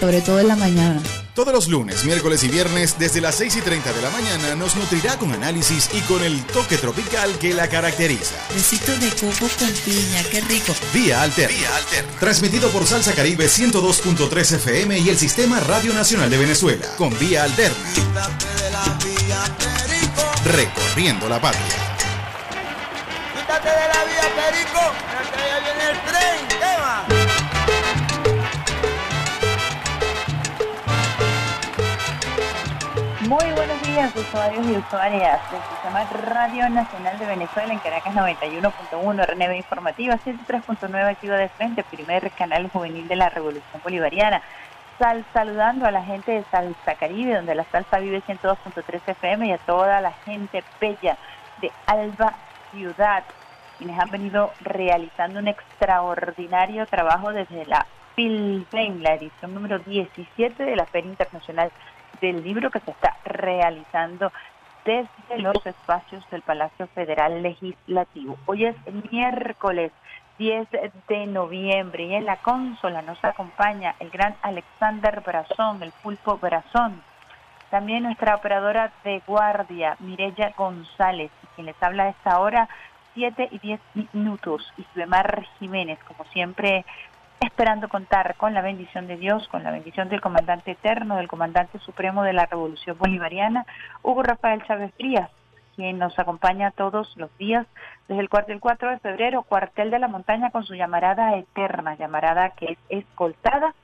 Sobre todo en la mañana. Todos los lunes, miércoles y viernes, desde las 6 y 30 de la mañana, nos nutrirá con análisis y con el toque tropical que la caracteriza. Besito de coco con piña, qué rico. Vía Alterna. Vía Alterna. Transmitido por Salsa Caribe 102.3 FM y el Sistema Radio Nacional de Venezuela. Con Vía Alterna. Recorriendo la patria. Quítate de la vía Perico, Muy buenos días, usuarios y usuarias del Sistema Radio Nacional de Venezuela en Caracas 91.1, RNB Informativa 103.9 Activa de Frente, primer canal juvenil de la Revolución Bolivariana. Sal, saludando a la gente de Salsa Caribe, donde la salsa vive 102.3 FM y a toda la gente bella de Alba Ciudad, quienes han venido realizando un extraordinario trabajo desde la FILBEN, la edición número 17 de la Feria Internacional del libro que se está realizando desde los espacios del Palacio Federal Legislativo. Hoy es miércoles 10 de noviembre y en la consola nos acompaña el gran Alexander Brazón, el pulpo Brazón. También nuestra operadora de guardia, Mirella González, quien les habla a esta hora, 7 y 10 minutos. Y Suemar Jiménez, como siempre, esperando contar con la bendición de Dios, con la bendición del comandante eterno, del comandante supremo de la Revolución Bolivariana, Hugo Rafael Chávez Frías, quien nos acompaña todos los días desde el cuartel 4 de febrero, cuartel de la montaña con su llamarada eterna, llamarada que es escoltada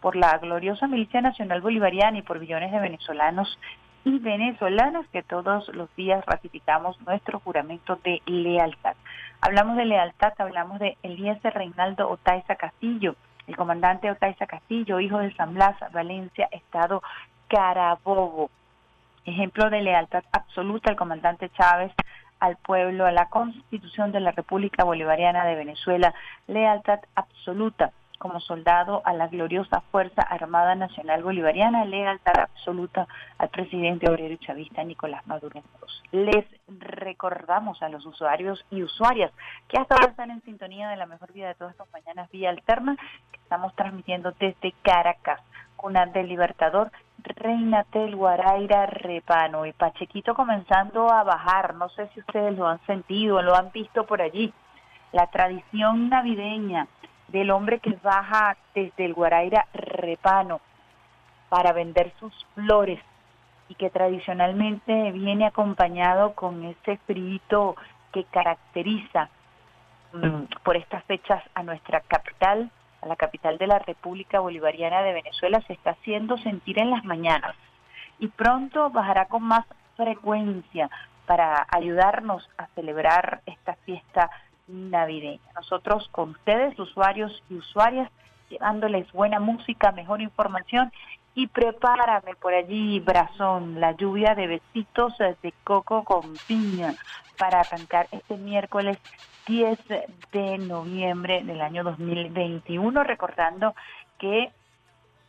por la gloriosa milicia nacional bolivariana y por millones de venezolanos y venezolanas que todos los días ratificamos nuestro juramento de lealtad. Hablamos de lealtad, hablamos de Elías Reinaldo Otaiza Castillo, el comandante Otaiza Castillo, hijo de San Blas, Valencia, Estado Carabobo. Ejemplo de lealtad absoluta al comandante Chávez, al pueblo, a la Constitución de la República Bolivariana de Venezuela, lealtad absoluta como soldado a la gloriosa Fuerza Armada Nacional Bolivariana, lealtad absoluta al presidente obrero chavista Nicolás Maduro. Les recordamos a los usuarios y usuarias que hasta ahora están en sintonía de la mejor vida de todas estas mañanas vía alterna, que estamos transmitiendo desde Caracas, cuna del Libertador, Reina Tel Guaraira Repano y Pachequito comenzando a bajar, no sé si ustedes lo han sentido, lo han visto por allí, la tradición navideña del hombre que baja desde el Guaraira Repano para vender sus flores y que tradicionalmente viene acompañado con ese espíritu que caracteriza mm, por estas fechas a nuestra capital, a la capital de la República Bolivariana de Venezuela, se está haciendo sentir en las mañanas. Y pronto bajará con más frecuencia para ayudarnos a celebrar esta fiesta navideña. Nosotros con ustedes, usuarios y usuarias, llevándoles buena música, mejor información y prepárame por allí, Brazón, la lluvia de besitos de coco con piña para arrancar este miércoles 10 de noviembre del año 2021, recordando que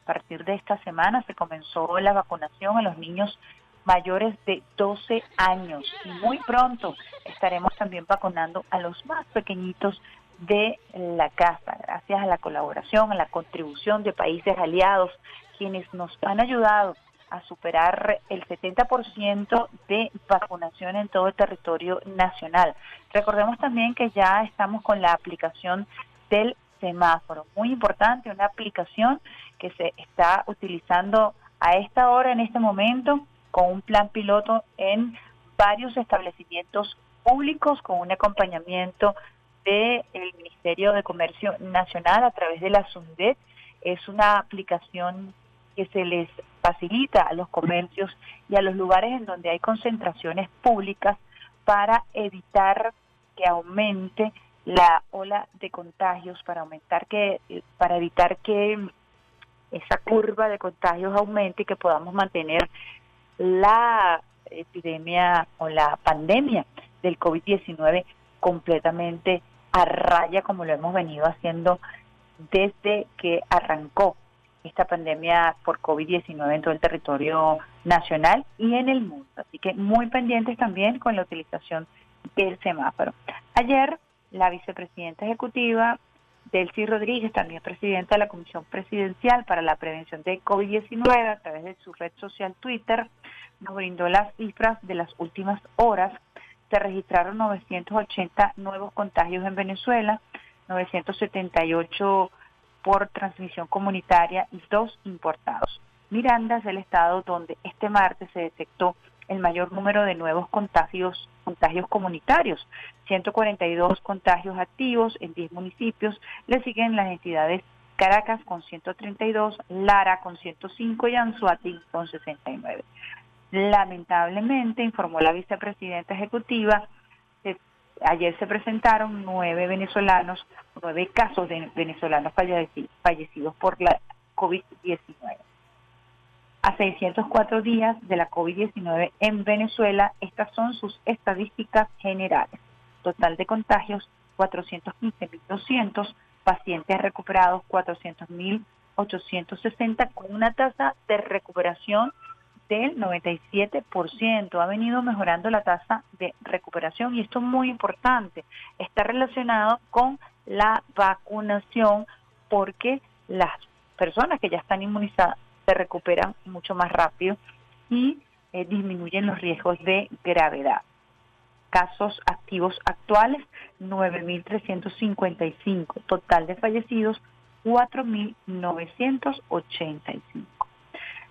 a partir de esta semana se comenzó la vacunación a los niños mayores de 12 años. Y muy pronto estaremos también vacunando a los más pequeñitos de la casa, gracias a la colaboración, a la contribución de países aliados, quienes nos han ayudado a superar el 70% de vacunación en todo el territorio nacional. Recordemos también que ya estamos con la aplicación del semáforo, muy importante, una aplicación que se está utilizando a esta hora, en este momento, con un plan piloto en varios establecimientos públicos con un acompañamiento del Ministerio de Comercio Nacional a través de la SUNDET. Es una aplicación que se les facilita a los comercios y a los lugares en donde hay concentraciones públicas para evitar que aumente la ola de contagios, para aumentar que, para evitar que esa curva de contagios aumente y que podamos mantener la epidemia o la pandemia del COVID-19 completamente a raya como lo hemos venido haciendo desde que arrancó esta pandemia por COVID-19 en todo el territorio nacional y en el mundo. Así que muy pendientes también con la utilización del semáforo. Ayer, la vicepresidenta ejecutiva Delcy Rodríguez, también presidenta de la Comisión Presidencial para la Prevención de COVID-19, a través de su red social Twitter, nos brindó las cifras de las últimas horas. Se registraron 980 nuevos contagios en Venezuela, 978 por transmisión comunitaria y dos importados. Miranda es el estado donde este martes se detectó el mayor número de nuevos contagios, contagios comunitarios, 142 contagios activos en 10 municipios, le siguen las entidades Caracas con 132, Lara con 105 y Anzuati con 69. Lamentablemente, informó la vicepresidenta ejecutiva, ayer se presentaron nueve venezolanos, nueve casos de venezolanos fallecidos por la COVID-19. A 604 días de la COVID-19 en Venezuela, estas son sus estadísticas generales. Total de contagios 415.200, pacientes recuperados 400.860 con una tasa de recuperación del 97%. Ha venido mejorando la tasa de recuperación y esto es muy importante. Está relacionado con la vacunación porque las personas que ya están inmunizadas se recuperan mucho más rápido y eh, disminuyen los riesgos de gravedad. Casos activos actuales, 9.355. Total de fallecidos, 4.985.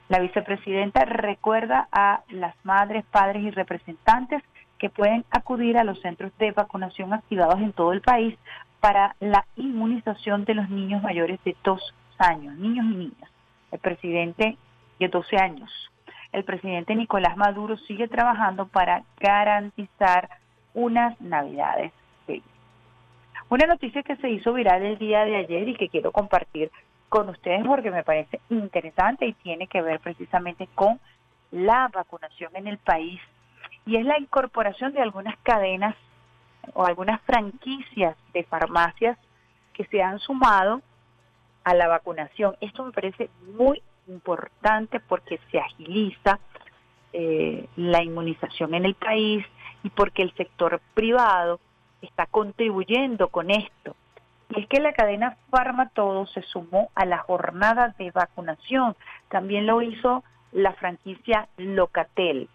La vicepresidenta recuerda a las madres, padres y representantes que pueden acudir a los centros de vacunación activados en todo el país para la inmunización de los niños mayores de dos años, niños y niñas. El presidente de 12 años. El presidente Nicolás Maduro sigue trabajando para garantizar unas navidades. Una noticia que se hizo viral el día de ayer y que quiero compartir con ustedes porque me parece interesante y tiene que ver precisamente con la vacunación en el país y es la incorporación de algunas cadenas o algunas franquicias de farmacias que se han sumado a la vacunación. Esto me parece muy importante porque se agiliza eh, la inmunización en el país y porque el sector privado está contribuyendo con esto. Y es que la cadena Farmatodo se sumó a la jornada de vacunación. También lo hizo la franquicia Locatel.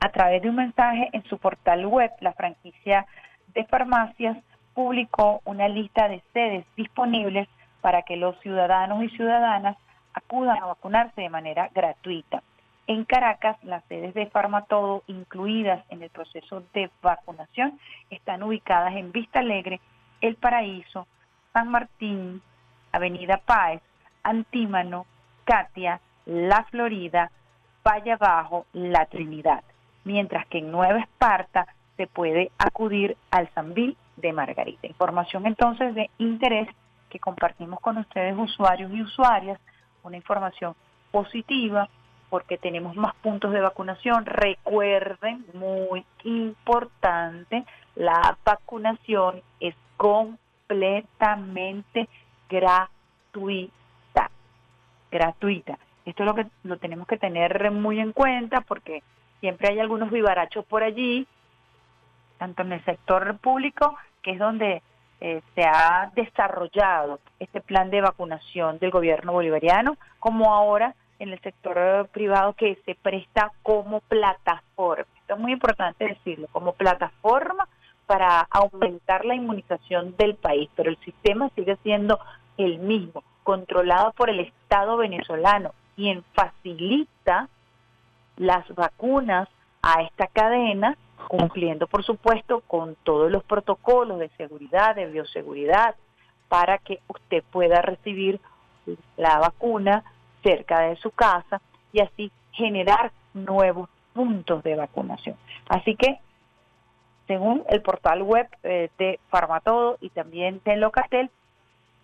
A través de un mensaje en su portal web, la franquicia de farmacias publicó una lista de sedes disponibles para que los ciudadanos y ciudadanas acudan a vacunarse de manera gratuita. En Caracas, las sedes de Farmatodo incluidas en el proceso de vacunación están ubicadas en Vista Alegre, el Paraíso, San Martín, Avenida Páez, Antímano, Katia, La Florida, Valle Abajo, La Trinidad, mientras que en Nueva Esparta se puede acudir al Sanvil de Margarita. Información entonces de interés que compartimos con ustedes usuarios y usuarias, una información positiva porque tenemos más puntos de vacunación. Recuerden, muy importante, la vacunación es completamente gratuita. Gratuita. Esto es lo que lo tenemos que tener muy en cuenta porque siempre hay algunos vivarachos por allí, tanto en el sector público, que es donde eh, se ha desarrollado este plan de vacunación del gobierno bolivariano, como ahora en el sector privado que se presta como plataforma. Esto es muy importante decirlo, como plataforma para aumentar la inmunización del país, pero el sistema sigue siendo el mismo, controlado por el Estado venezolano, quien facilita las vacunas a esta cadena, cumpliendo por supuesto con todos los protocolos de seguridad, de bioseguridad, para que usted pueda recibir la vacuna cerca de su casa y así generar nuevos puntos de vacunación. Así que Según el portal web eh, de Farmatodo y también de Locatel,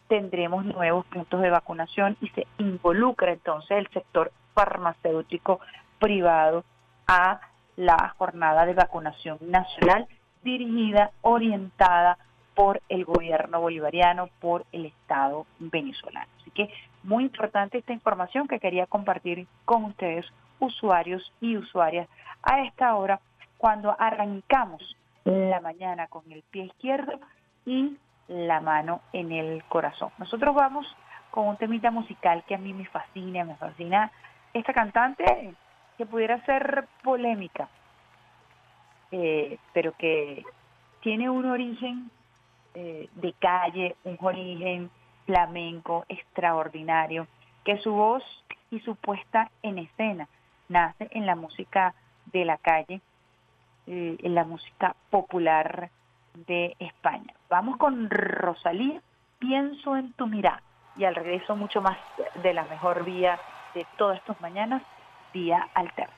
tendremos nuevos puntos de vacunación y se involucra entonces el sector farmacéutico privado a la jornada de vacunación nacional dirigida, orientada por el gobierno bolivariano, por el Estado venezolano. Así que muy importante esta información que quería compartir con ustedes, usuarios y usuarias, a esta hora, cuando arrancamos la mañana con el pie izquierdo y la mano en el corazón. Nosotros vamos con un temita musical que a mí me fascina, me fascina esta cantante que pudiera ser polémica, eh, pero que tiene un origen eh, de calle, un origen flamenco extraordinario, que su voz y su puesta en escena nace en la música de la calle, eh, en la música popular de España. Vamos con Rosalía, pienso en tu mirada y al regreso mucho más de la mejor vía de todas estas mañanas, vía alterna.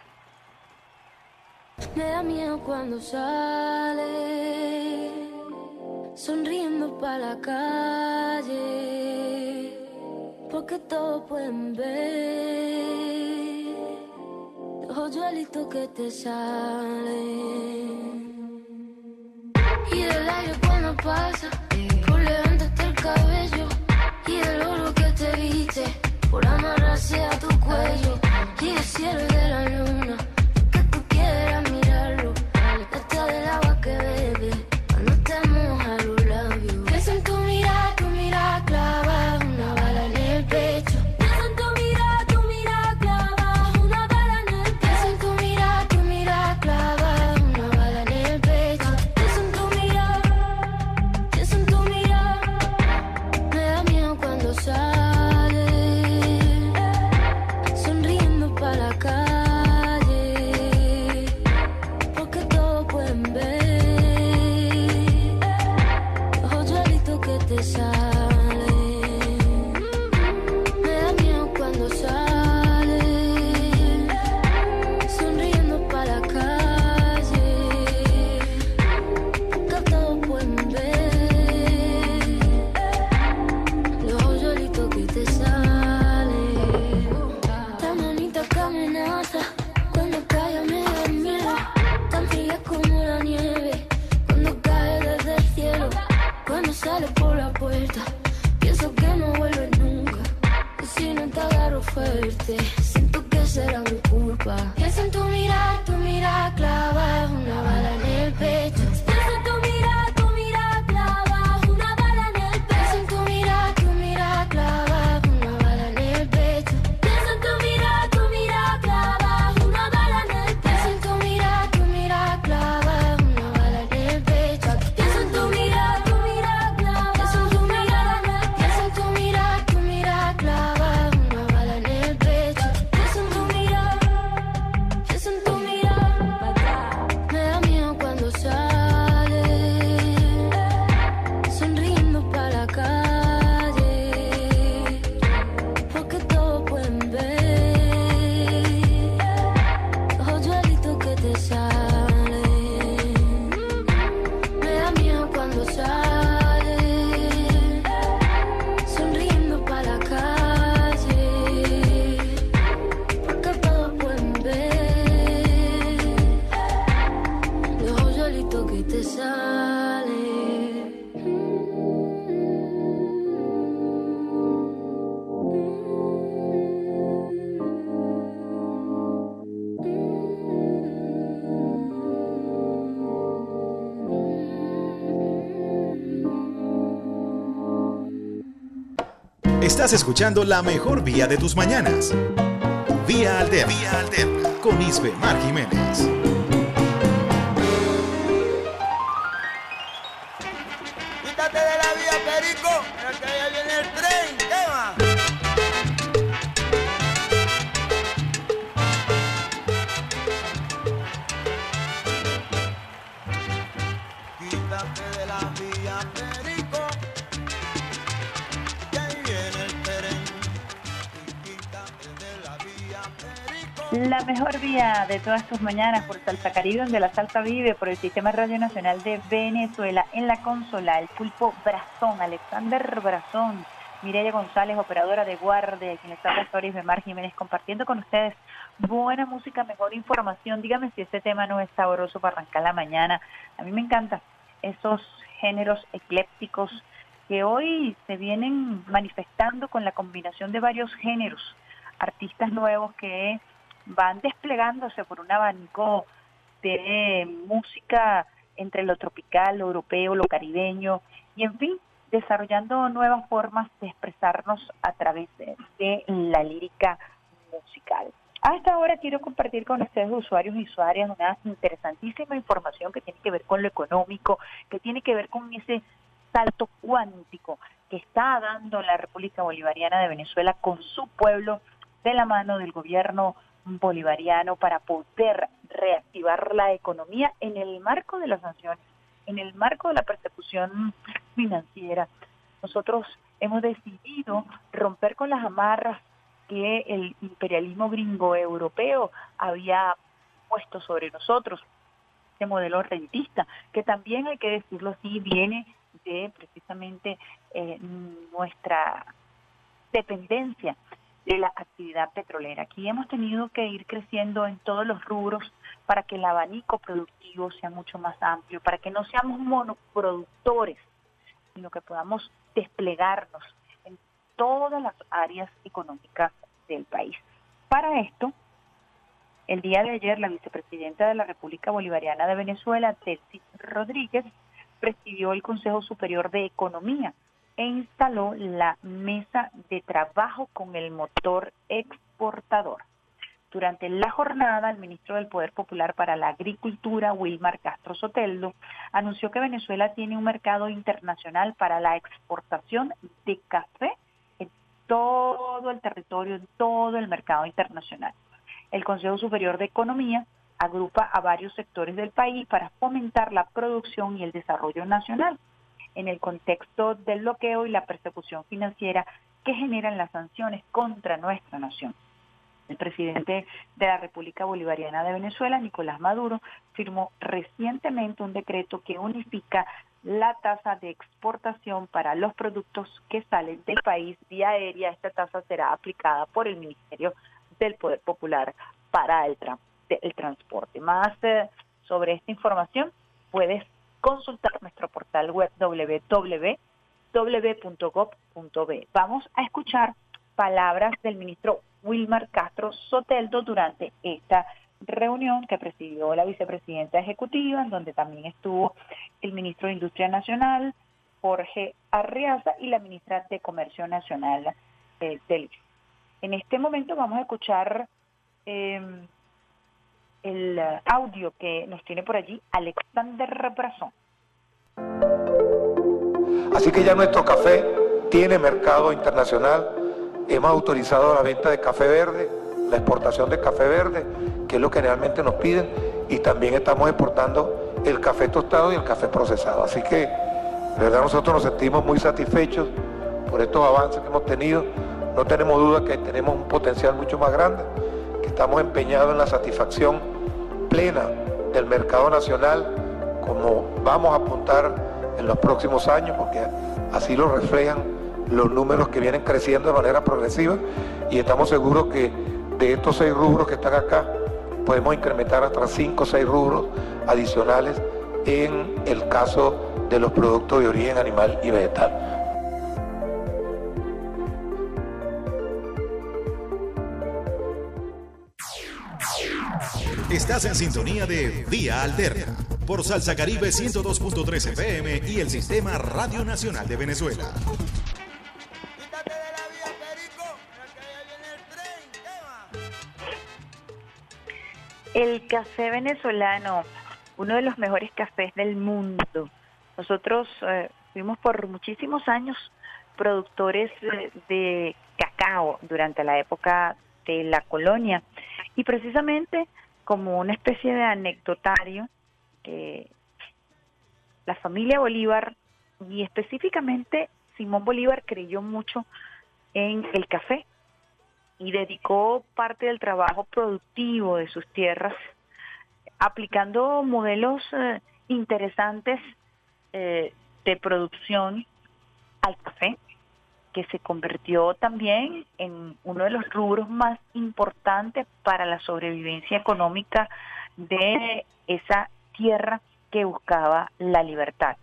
Me da miedo cuando sale, sonriendo para la calle, porque todos pueden ver los hoyuelitos que te salen. Y del aire cuando pasa, por levantarte el cabello. Y el oro que te viste, por amarrarse a tu cuello. Y el cielo de la luna, Estás escuchando la mejor vía de tus mañanas. Vía Alterna. Vía Alterna. Con Isbe Mar Jiménez. Todas tus mañanas por Salsa Caribe, donde la salsa vive, por el Sistema Radio Nacional de Venezuela. En la consola, el pulpo Brazón, Alexander Brazón, Mireya González, operadora de guardia, quien está Stories de Mar Jiménez, compartiendo con ustedes buena música, mejor información. Dígame si este tema no es sabroso para arrancar la mañana. A mí me encanta esos géneros eclépticos que hoy se vienen manifestando con la combinación de varios géneros, artistas nuevos que van desplegándose por un abanico de música entre lo tropical, lo europeo, lo caribeño y en fin, desarrollando nuevas formas de expresarnos a través de, la lírica musical. Hasta ahora quiero compartir con ustedes, usuarios y usuarias, una interesantísima información que tiene que ver con lo económico, que tiene que ver con ese salto cuántico que está dando la República Bolivariana de Venezuela con su pueblo de la mano del gobierno bolivariano para poder reactivar la economía en el marco de las sanciones, en el marco de la persecución financiera. Nosotros hemos decidido romper con las amarras que el imperialismo gringo europeo había puesto sobre nosotros, este modelo rentista, que también hay que decirlo así, viene de precisamente eh, nuestra dependencia de la actividad petrolera. Aquí hemos tenido que ir creciendo en todos los rubros para que el abanico productivo sea mucho más amplio, para que no seamos monoproductores, sino que podamos desplegarnos en todas las áreas económicas del país. Para esto, el día de ayer la vicepresidenta de la República Bolivariana de Venezuela, Telsi Rodríguez, presidió el Consejo Superior de Economía, e instaló la mesa de trabajo con el motor exportador. Durante la jornada, el ministro del Poder Popular para la Agricultura, Wilmar Castro Soteldo, anunció que Venezuela tiene un mercado internacional para la exportación de café en todo el territorio, en todo el mercado internacional. El Consejo Superior de Economía agrupa a varios sectores del país para fomentar la producción y el desarrollo nacional en el contexto del bloqueo y la persecución financiera que generan las sanciones contra nuestra nación. El presidente de la República Bolivariana de Venezuela, Nicolás Maduro, firmó recientemente un decreto que unifica la tasa de exportación para los productos que salen del país vía aérea. Esta tasa será aplicada por el Ministerio del Poder Popular para el, transporte. Más eh, sobre esta información puedes consultar nuestro portal web www.gov.b. Vamos a escuchar palabras del ministro Wilmar Castro Soteldo durante esta reunión que presidió la vicepresidenta ejecutiva, en donde también estuvo el ministro de Industria Nacional, Jorge Arriaza, y la ministra de Comercio Nacional eh, del En este momento vamos a escuchar eh, el eh, audio que nos tiene por allí Alexander Brazón. Así que ya nuestro café tiene mercado internacional. Hemos autorizado la venta de café verde, la exportación de café verde, que es lo que realmente nos piden, y también estamos exportando el café tostado y el café procesado. Así que, de verdad, nosotros nos sentimos muy satisfechos por estos avances que hemos tenido. No tenemos duda que tenemos un potencial mucho más grande estamos empeñados en la satisfacción plena del mercado nacional, como vamos a apuntar en los próximos años, porque así lo reflejan los números que vienen creciendo de manera progresiva y estamos seguros que de estos seis rubros que están acá, podemos incrementar hasta cinco o seis rubros adicionales en el caso de los productos de origen animal y vegetal. Estás en sintonía de Vía Alterna por Salsa Caribe 102.3 FM y el Sistema Radio Nacional de Venezuela. El café venezolano, uno de los mejores cafés del mundo. Nosotros eh, fuimos por muchísimos años productores de, de cacao durante la época de la colonia y precisamente como una especie de anecdotario, la familia Bolívar y específicamente Simón Bolívar creyó mucho en el café. y dedicó parte del trabajo productivo de sus tierras aplicando modelos eh, interesantes eh, de producción al café, que se convirtió también en uno de los rubros más importantes para la sobrevivencia económica de esa tierra que buscaba la libertad.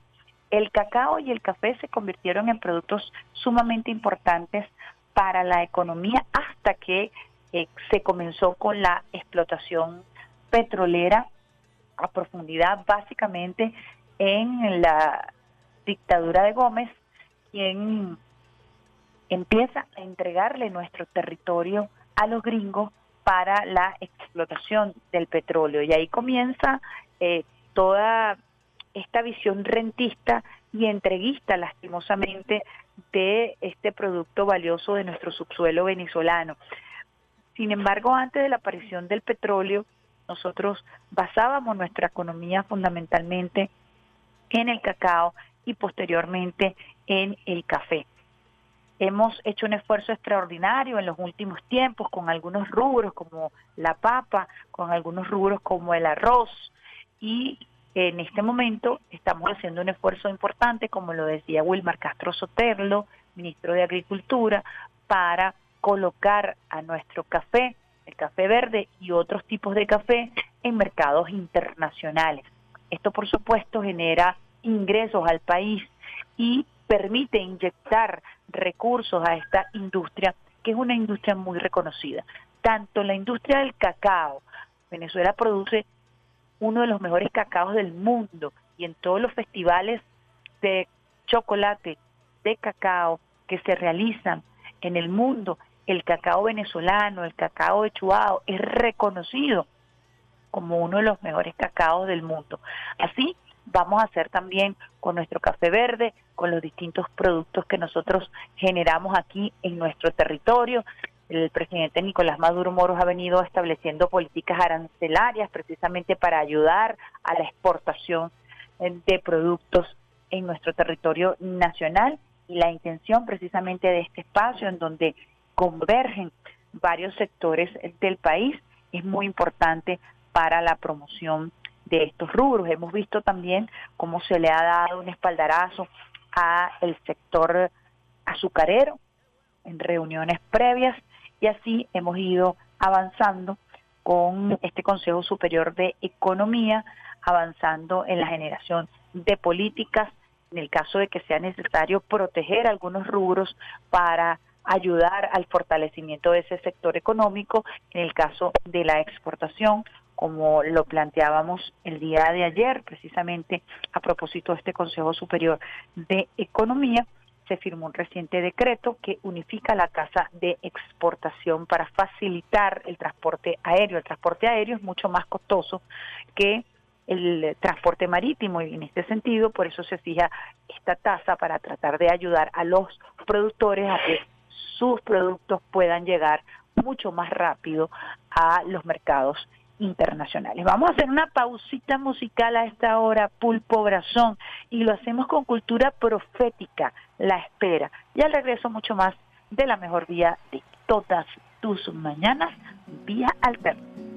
El cacao y el café se convirtieron en productos sumamente importantes para la economía hasta que eh, se comenzó con la explotación petrolera a profundidad básicamente en la dictadura de Gómez, quien empieza a entregarle nuestro territorio a los gringos para la explotación del petróleo. Y ahí comienza eh, toda esta visión rentista y entreguista, lastimosamente, de este producto valioso de nuestro subsuelo venezolano. Sin embargo, antes de la aparición del petróleo, nosotros basábamos nuestra economía fundamentalmente en el cacao y posteriormente en el café. Hemos hecho un esfuerzo extraordinario en los últimos tiempos con algunos rubros como la papa, con algunos rubros como el arroz y en este momento estamos haciendo un esfuerzo importante, como lo decía Wilmar Castro Soterlo, ministro de Agricultura, para colocar a nuestro café el café verde y otros tipos de café en mercados internacionales. Esto, por supuesto, genera ingresos al país y permite inyectar recursos a esta industria, que es una industria muy reconocida. Tanto la industria del cacao, Venezuela produce uno de los mejores cacaos del mundo y en todos los festivales de chocolate, de cacao que se realizan en el mundo, el cacao venezolano, el cacao de es reconocido como uno de los mejores cacaos del mundo. Así vamos a hacer también con nuestro café verde, con los distintos productos que nosotros generamos aquí en nuestro territorio. El presidente Nicolás Maduro Moros ha venido estableciendo políticas arancelarias precisamente para ayudar a la exportación de productos en nuestro territorio nacional y la intención precisamente de este espacio en donde convergen varios sectores del país es muy importante para la promoción de estos rubros. Hemos visto también cómo se le ha dado un espaldarazo a el sector azucarero en reuniones previas y así hemos ido avanzando con este Consejo Superior de Economía, avanzando en la generación de políticas en el caso de que sea necesario proteger algunos rubros para ayudar al fortalecimiento de ese sector económico en el caso de la exportación, como lo planteábamos el día de ayer, precisamente a propósito de este Consejo Superior de Economía, se firmó un reciente decreto que unifica la tasa de exportación para facilitar el transporte aéreo. El transporte aéreo es mucho más costoso que el transporte marítimo y en este sentido por eso se fija esta tasa para tratar de ayudar a los productores a que sus productos puedan llegar mucho más rápido a los mercados internacionales. Vamos a hacer una pausita musical a esta hora, Pulpo Brazón, y lo hacemos con cultura profética, la espera. Y al regreso mucho más de la mejor vía de todas tus mañanas, vía alterna.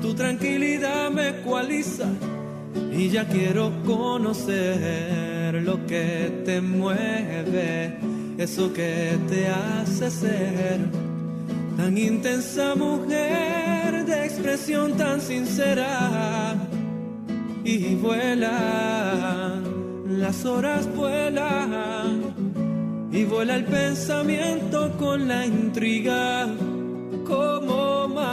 tu tranquilidad me ecualiza y ya quiero conocer lo que te mueve, eso que te hace ser tan intensa mujer de expresión tan sincera. Y vuela las horas vuelan y vuela el pensamiento con la intriga. Como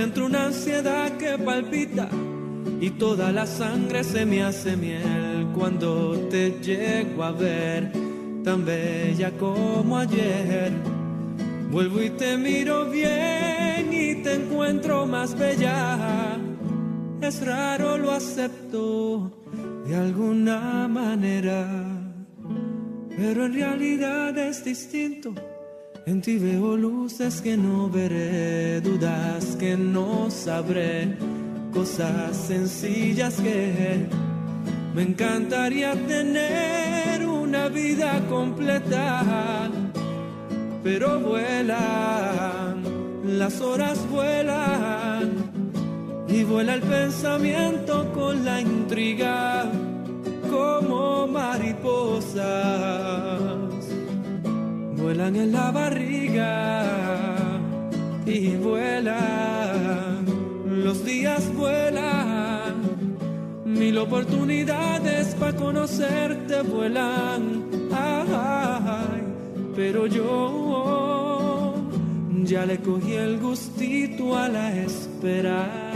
Me entra una ansiedad que palpita y toda la sangre se me hace miel cuando te llego a ver tan bella como ayer. Vuelvo y te miro bien y te encuentro más bella. Es raro, lo acepto de alguna manera. Pero en realidad es distinto. En ti veo luces que no veré, dudas que no sabré, cosas sencillas que me encantaría tener una vida completa. Pero vuelan, las horas vuelan y vuela el pensamiento con la intriga como mariposas. Vuelan en la barriga y vuelan, los días vuelan, mil oportunidades para conocerte vuelan. Ay, pero yo ya le cogí el gustito a la espera.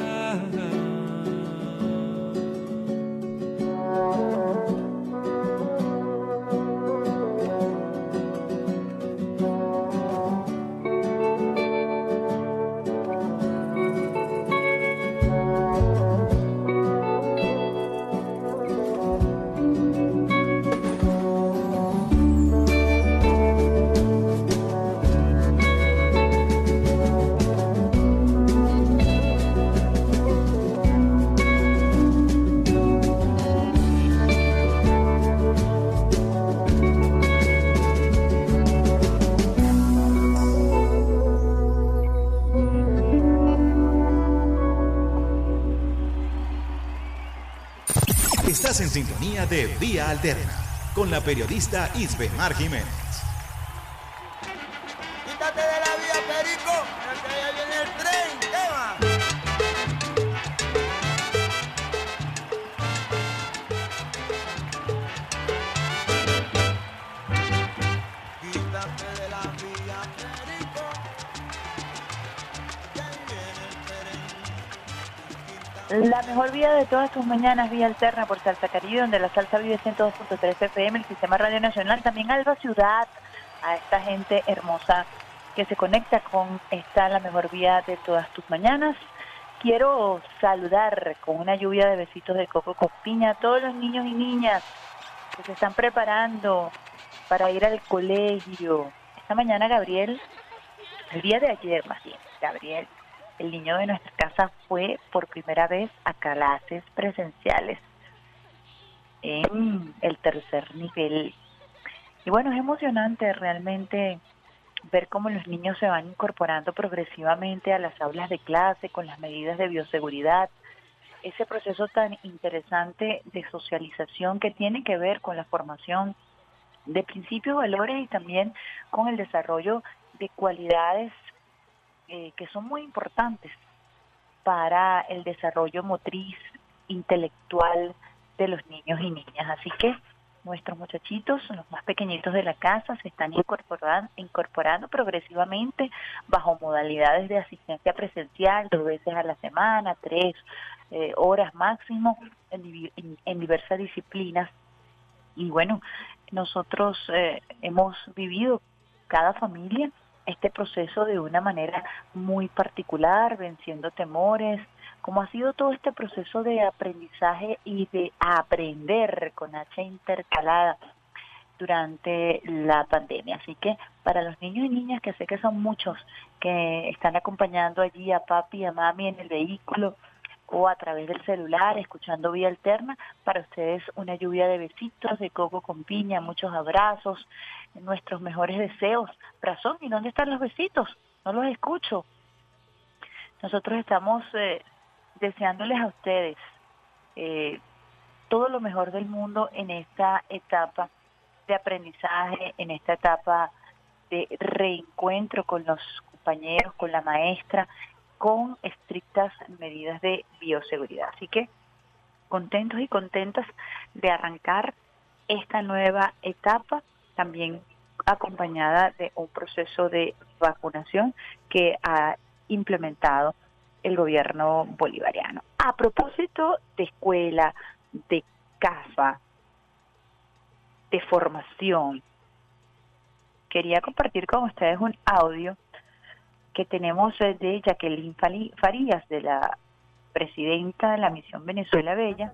Sintonía de Vía Alterna con la periodista Isbemar Jiménez. La mejor vía de todas tus mañanas, vía alterna por Salsa Caribe, donde la salsa vive 102.3 FM, el Sistema Radio Nacional, también Alba Ciudad, a esta gente hermosa que se conecta con esta la mejor vía de todas tus mañanas. Quiero saludar con una lluvia de besitos de coco con piña a todos los niños y niñas que se están preparando para ir al colegio. Esta mañana Gabriel, el día de ayer más bien, Gabriel, el niño de nuestra casa fue por primera vez a clases presenciales en el tercer nivel. Y bueno, es emocionante realmente ver cómo los niños se van incorporando progresivamente a las aulas de clase con las medidas de bioseguridad. Ese proceso tan interesante de socialización que tiene que ver con la formación de principios, valores y también con el desarrollo de cualidades eh, que son muy importantes para el desarrollo motriz, intelectual de los niños y niñas. Así que nuestros muchachitos, los más pequeñitos de la casa, se están incorporando, progresivamente bajo modalidades de asistencia presencial, dos veces a la semana, tres eh, horas máximo, en, en- en diversas disciplinas. Y bueno, nosotros eh, hemos vivido cada familia este proceso de una manera muy particular, venciendo temores, como ha sido todo este proceso de aprendizaje y de aprender con H intercalada durante la pandemia. Así que para los niños y niñas, que sé que son muchos, que están acompañando allí a papi y a mami en el vehículo o a través del celular, escuchando vía alterna, para ustedes una lluvia de besitos, de coco con piña, muchos abrazos, nuestros mejores deseos. Razón, ¿y dónde están los besitos? No los escucho. Nosotros estamos eh, deseándoles a ustedes eh, todo lo mejor del mundo en esta etapa de aprendizaje, en esta etapa de reencuentro con los compañeros, con la maestra, con estrictas medidas de bioseguridad. Así que contentos y contentas de arrancar esta nueva etapa, también acompañada de un proceso de vacunación que ha implementado el gobierno bolivariano. A propósito de escuela, de casa, de formación, quería compartir con ustedes un audio que tenemos de Jacqueline Farías, de la presidenta de la Misión Venezuela Bella,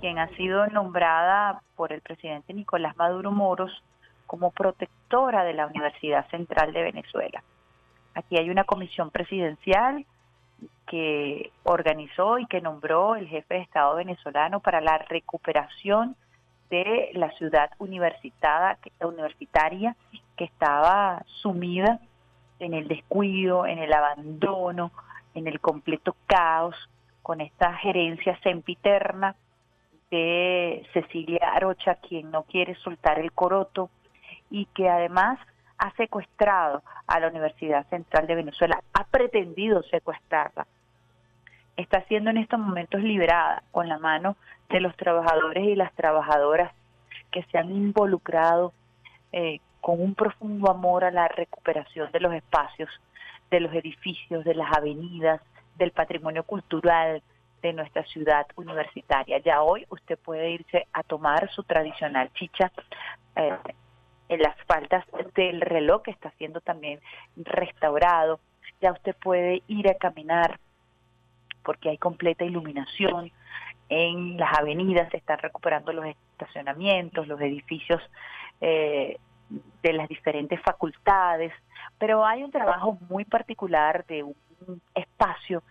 quien ha sido nombrada por el presidente Nicolás Maduro Moros como protectora de la Universidad Central de Venezuela. Aquí hay una comisión presidencial que organizó y que nombró el jefe de Estado venezolano para la recuperación de la ciudad universitaria que estaba sumida en el descuido, en el abandono, en el completo caos, con esta gerencia sempiterna de Cecilia Arocha, quien no quiere soltar el coroto y que además ha secuestrado a la Universidad Central de Venezuela, ha pretendido secuestrarla. Está siendo en estos momentos liberada con la mano de los trabajadores y las trabajadoras que se han involucrado eh, con un profundo amor a la recuperación de los espacios, de los edificios, de las avenidas, del patrimonio cultural de nuestra ciudad universitaria. Ya hoy usted puede irse a tomar su tradicional chicha eh, en las faldas del reloj que está siendo también restaurado. Ya usted puede ir a caminar porque hay completa iluminación en las avenidas, se están recuperando los estacionamientos, los edificios eh, de las diferentes facultades, pero hay un trabajo muy particular de un espacio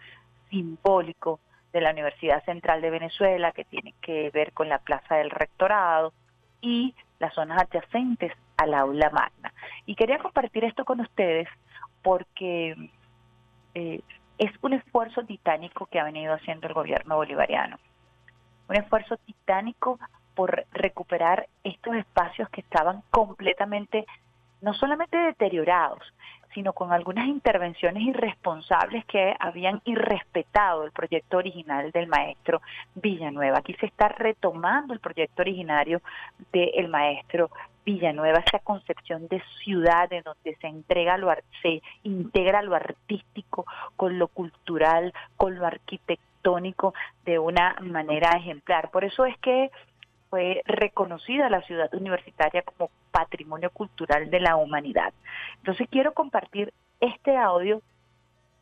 simbólico de la Universidad Central de Venezuela que tiene que ver con la Plaza del Rectorado y las zonas adyacentes al aula magna. Y quería compartir esto con ustedes porque eh, es un esfuerzo titánico que ha venido haciendo el gobierno bolivariano. Un esfuerzo titánico por recuperar estos espacios que estaban completamente, no solamente deteriorados, sino con algunas intervenciones irresponsables que habían irrespetado el proyecto original del maestro Villanueva. Aquí se está retomando el proyecto originario del maestro Villanueva, esa concepción de ciudad en donde se entrega lo se integra lo artístico con lo cultural, con lo arquitectónico de una manera ejemplar. Por eso es que fue reconocida la ciudad universitaria como patrimonio cultural de la humanidad. Entonces quiero compartir este audio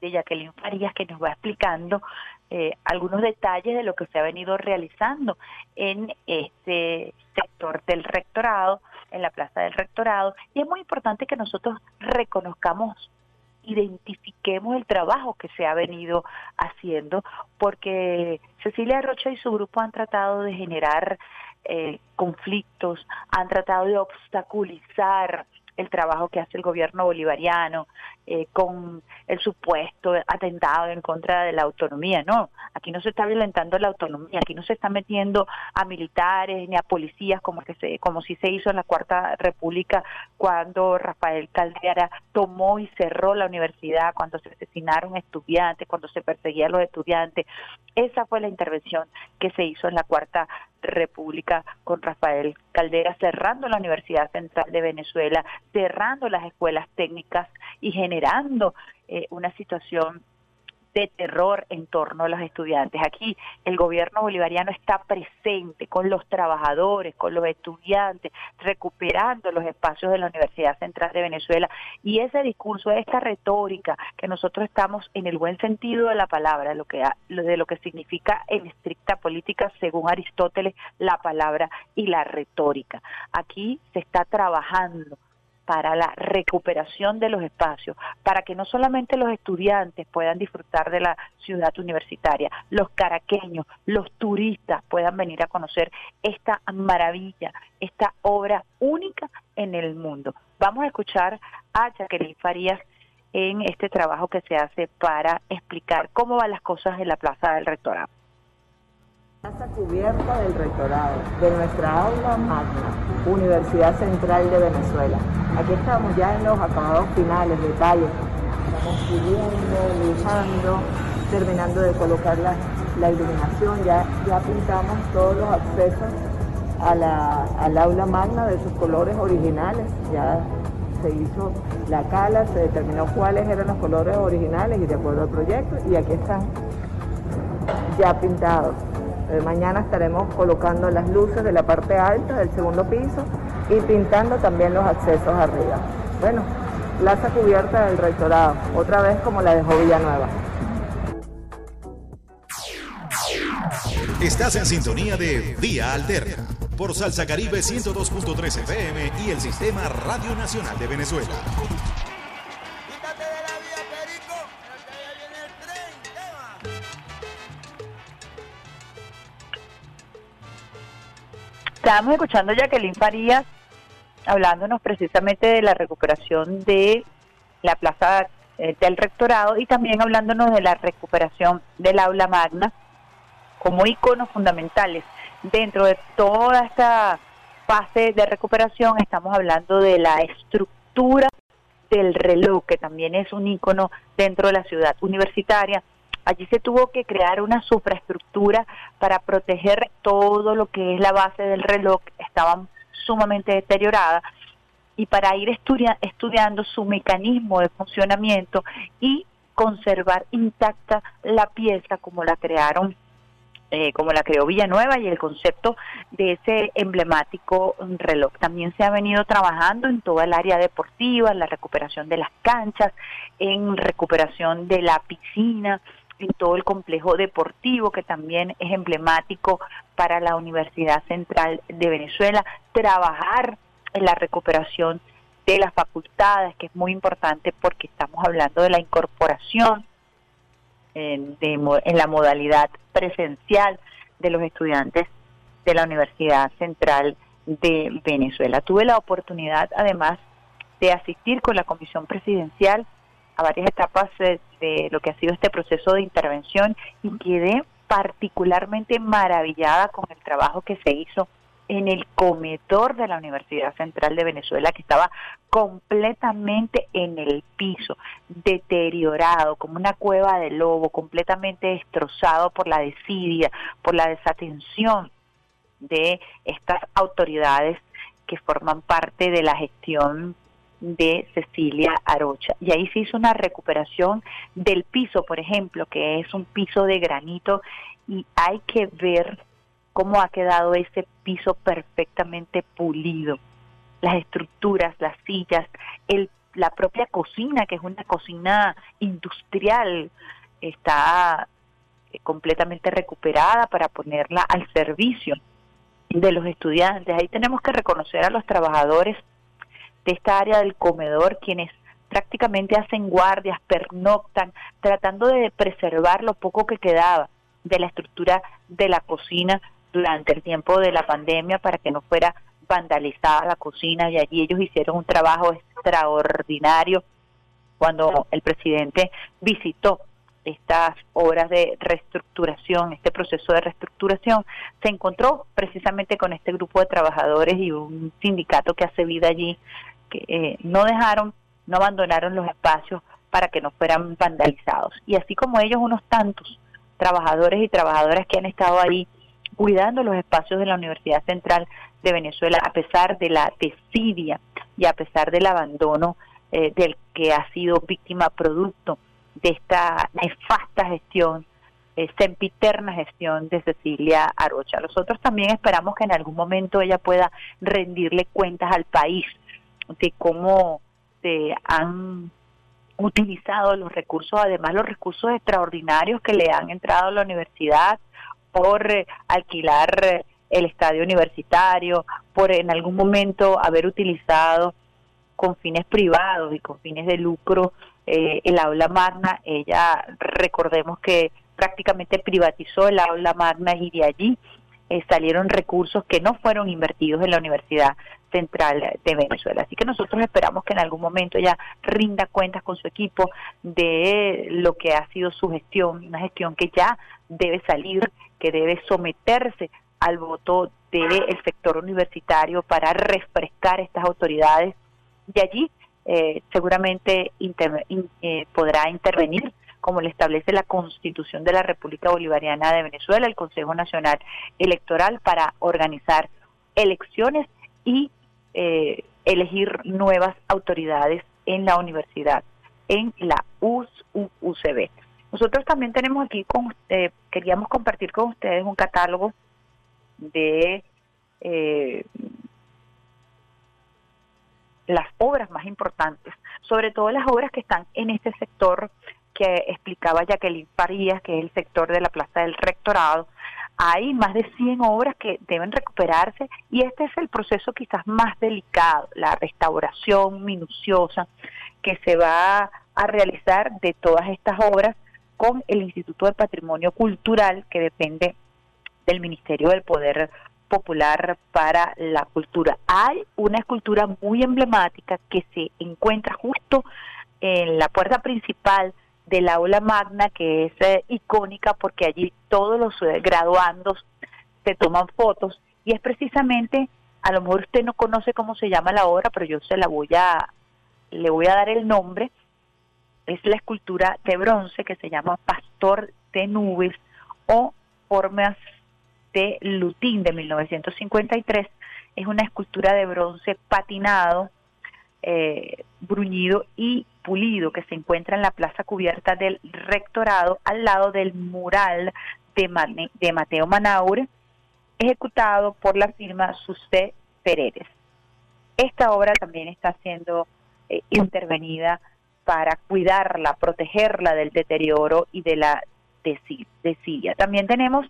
de Jacqueline Farías que nos va explicando eh, algunos detalles de lo que se ha venido realizando en este sector del rectorado, en la plaza del rectorado, y es muy importante que nosotros reconozcamos identifiquemos el trabajo que se ha venido haciendo, porque Cecilia Rocha y su grupo han tratado de generar eh, conflictos, han tratado de obstaculizar el trabajo que hace el gobierno bolivariano eh, con el supuesto atentado en contra de la autonomía. No, aquí no se está violentando la autonomía, aquí no se está metiendo a militares ni a policías como, que se, como si se hizo en la Cuarta República cuando Rafael Caldera tomó y cerró la universidad, cuando se asesinaron estudiantes, cuando se perseguía a los estudiantes. Esa fue la intervención que se hizo en la Cuarta República con Rafael Caldera, cerrando la Universidad Central de Venezuela, cerrando las escuelas técnicas y generando eh, una situación de terror en torno a los estudiantes. Aquí el gobierno bolivariano está presente con los trabajadores, con los estudiantes, recuperando los espacios de la Universidad Central de Venezuela y ese discurso, esta retórica que nosotros estamos en el buen sentido de la palabra, lo que de lo que significa en estricta política según Aristóteles la palabra y la retórica. Aquí se está trabajando para la recuperación de los espacios, para que no solamente los estudiantes puedan disfrutar de la ciudad universitaria, los caraqueños, los turistas puedan venir a conocer esta maravilla, esta obra única en el mundo. Vamos a escuchar a Jacqueline Farías en este trabajo que se hace para explicar cómo van las cosas en la Plaza del Rectorado. Plaza cubierta del rectorado, de nuestra aula magna, Universidad Central de Venezuela. Aquí estamos ya en los acabados finales, detalles. Estamos puliendo, lijando, terminando de colocar la, iluminación. Ya, ya pintamos todos los accesos a la, al aula magna de sus colores originales. Ya se hizo la cala, se determinó cuáles eran los colores originales y de acuerdo al proyecto. Y aquí están ya pintados. Eh, mañana estaremos colocando las luces de la parte alta del segundo piso y pintando también los accesos arriba. Bueno, plaza cubierta del rectorado, otra vez como la dejó Villanueva. Estás en sintonía de Vía Alterna por Salsa Caribe 102.3 FM y el Sistema Radio Nacional de Venezuela. Estábamos escuchando a Jacqueline Farías hablándonos precisamente de la recuperación de la plaza eh, del rectorado y también hablándonos de la recuperación del aula magna como iconos fundamentales. Dentro de toda esta fase de recuperación estamos hablando de la estructura del reloj, que también es un icono dentro de la ciudad universitaria, Allí se tuvo que crear una supraestructura para proteger todo lo que es la base del reloj, estaban sumamente deterioradas, y para ir estudiando su mecanismo de funcionamiento y conservar intacta la pieza como la crearon eh, como la creó Villanueva y el concepto de ese emblemático reloj. También se ha venido trabajando en toda el área deportiva, en la recuperación de las canchas, en recuperación de la piscina, en todo el complejo deportivo que también es emblemático para la Universidad Central de Venezuela, trabajar en la recuperación de las facultades, que es muy importante porque estamos hablando de la incorporación en, en la modalidad presencial de los estudiantes de la Universidad Central de Venezuela. Tuve la oportunidad además de asistir con la Comisión Presidencial a varias etapas de, lo que ha sido este proceso de intervención y quedé particularmente maravillada con el trabajo que se hizo en el comedor de la Universidad Central de Venezuela, que estaba completamente en el piso, deteriorado, como una cueva de lobo, completamente destrozado por la desidia, por la desatención de estas autoridades que forman parte de la gestión de Cecilia Arocha. Y ahí se hizo una recuperación del piso, por ejemplo, que es un piso de granito y hay que ver cómo ha quedado ese piso perfectamente pulido. Las estructuras, las sillas, el, la propia cocina, que es una cocina industrial, está eh, completamente recuperada para ponerla al servicio de los estudiantes. Ahí tenemos que reconocer a los trabajadores de esta área del comedor, quienes prácticamente hacen guardias, pernoctan, tratando de preservar lo poco que quedaba de la estructura de la cocina durante el tiempo de la pandemia para que no fuera vandalizada la cocina. Y allí ellos hicieron un trabajo extraordinario cuando el presidente visitó estas obras de reestructuración, este proceso de reestructuración, se encontró precisamente con este grupo de trabajadores y un sindicato que hace vida allí que eh, no dejaron, no abandonaron los espacios para que no fueran vandalizados. Y así como ellos, unos tantos trabajadores y trabajadoras que han estado ahí cuidando los espacios de la Universidad Central de Venezuela, a pesar de la desidia y a pesar del abandono eh, del que ha sido víctima producto de esta nefasta gestión, eh, sempiterna gestión de Cecilia Arocha. Nosotros también esperamos que en algún momento ella pueda rendirle cuentas al país de cómo se han utilizado los recursos, además los recursos extraordinarios que le han entrado a la universidad por eh, alquilar eh, el estadio universitario, por en algún momento haber utilizado con fines privados y con fines de lucro eh, el aula magna. Ella, recordemos que prácticamente privatizó el aula magna y de allí salieron recursos que no fueron invertidos en la Universidad Central de Venezuela. Así que nosotros esperamos que en algún momento ella rinda cuentas con su equipo de lo que ha sido su gestión, una gestión que ya debe salir, que debe someterse al voto del sector universitario para refrescar estas autoridades y allí eh, seguramente eh, podrá intervenir como le establece la Constitución de la República Bolivariana de Venezuela, el Consejo Nacional Electoral, para organizar elecciones y eh, elegir nuevas autoridades en la universidad, en la UCB. Nosotros también tenemos aquí, con, eh, queríamos compartir con ustedes un catálogo de eh, las obras más importantes, sobre todo las obras que están en este sector que explicaba Jacqueline Farías, que es el sector de la Plaza del Rectorado, hay más de 100 obras que deben recuperarse y este es el proceso quizás más delicado, la restauración minuciosa que se va a realizar de todas estas obras con el Instituto de Patrimonio Cultural que depende del Ministerio del Poder Popular para la Cultura. Hay una escultura muy emblemática que se encuentra justo en la puerta principal del aula magna que es eh, icónica porque allí todos los eh, graduandos se toman fotos y es precisamente, a lo mejor usted no conoce cómo se llama la obra, pero yo se la voy a, le voy a dar el nombre, es la escultura de bronce que se llama Pastor de Nubes o Formas de Lutín de 1953, es una escultura de bronce patinado, eh, bruñido y pulido que se encuentra en la plaza cubierta del rectorado al lado del mural de, Mateo Manaure, ejecutado por la firma Susé Peredes. Esta obra también está siendo eh, intervenida para cuidarla, protegerla del deterioro y de la desidia. También tenemos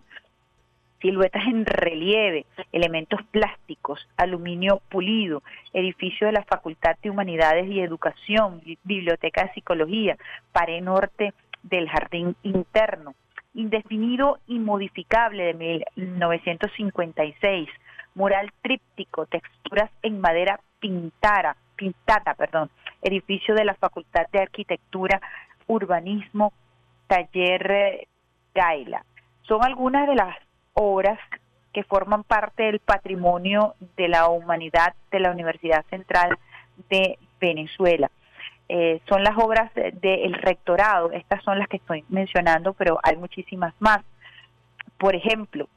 siluetas en relieve, elementos plásticos, aluminio pulido, edificio de la Facultad de Humanidades y Educación, Biblioteca de Psicología, pared norte del Jardín Interno, indefinido y modificable de 1956, mural tríptico, texturas en madera pintara, pintada, perdón, edificio de la Facultad de Arquitectura, Urbanismo, Taller Gaila. Son algunas de las obras que forman parte del patrimonio de la humanidad de la Universidad Central de Venezuela. Eh, son las obras del rectorado, estas son las que estoy mencionando, pero hay muchísimas más. Por ejemplo,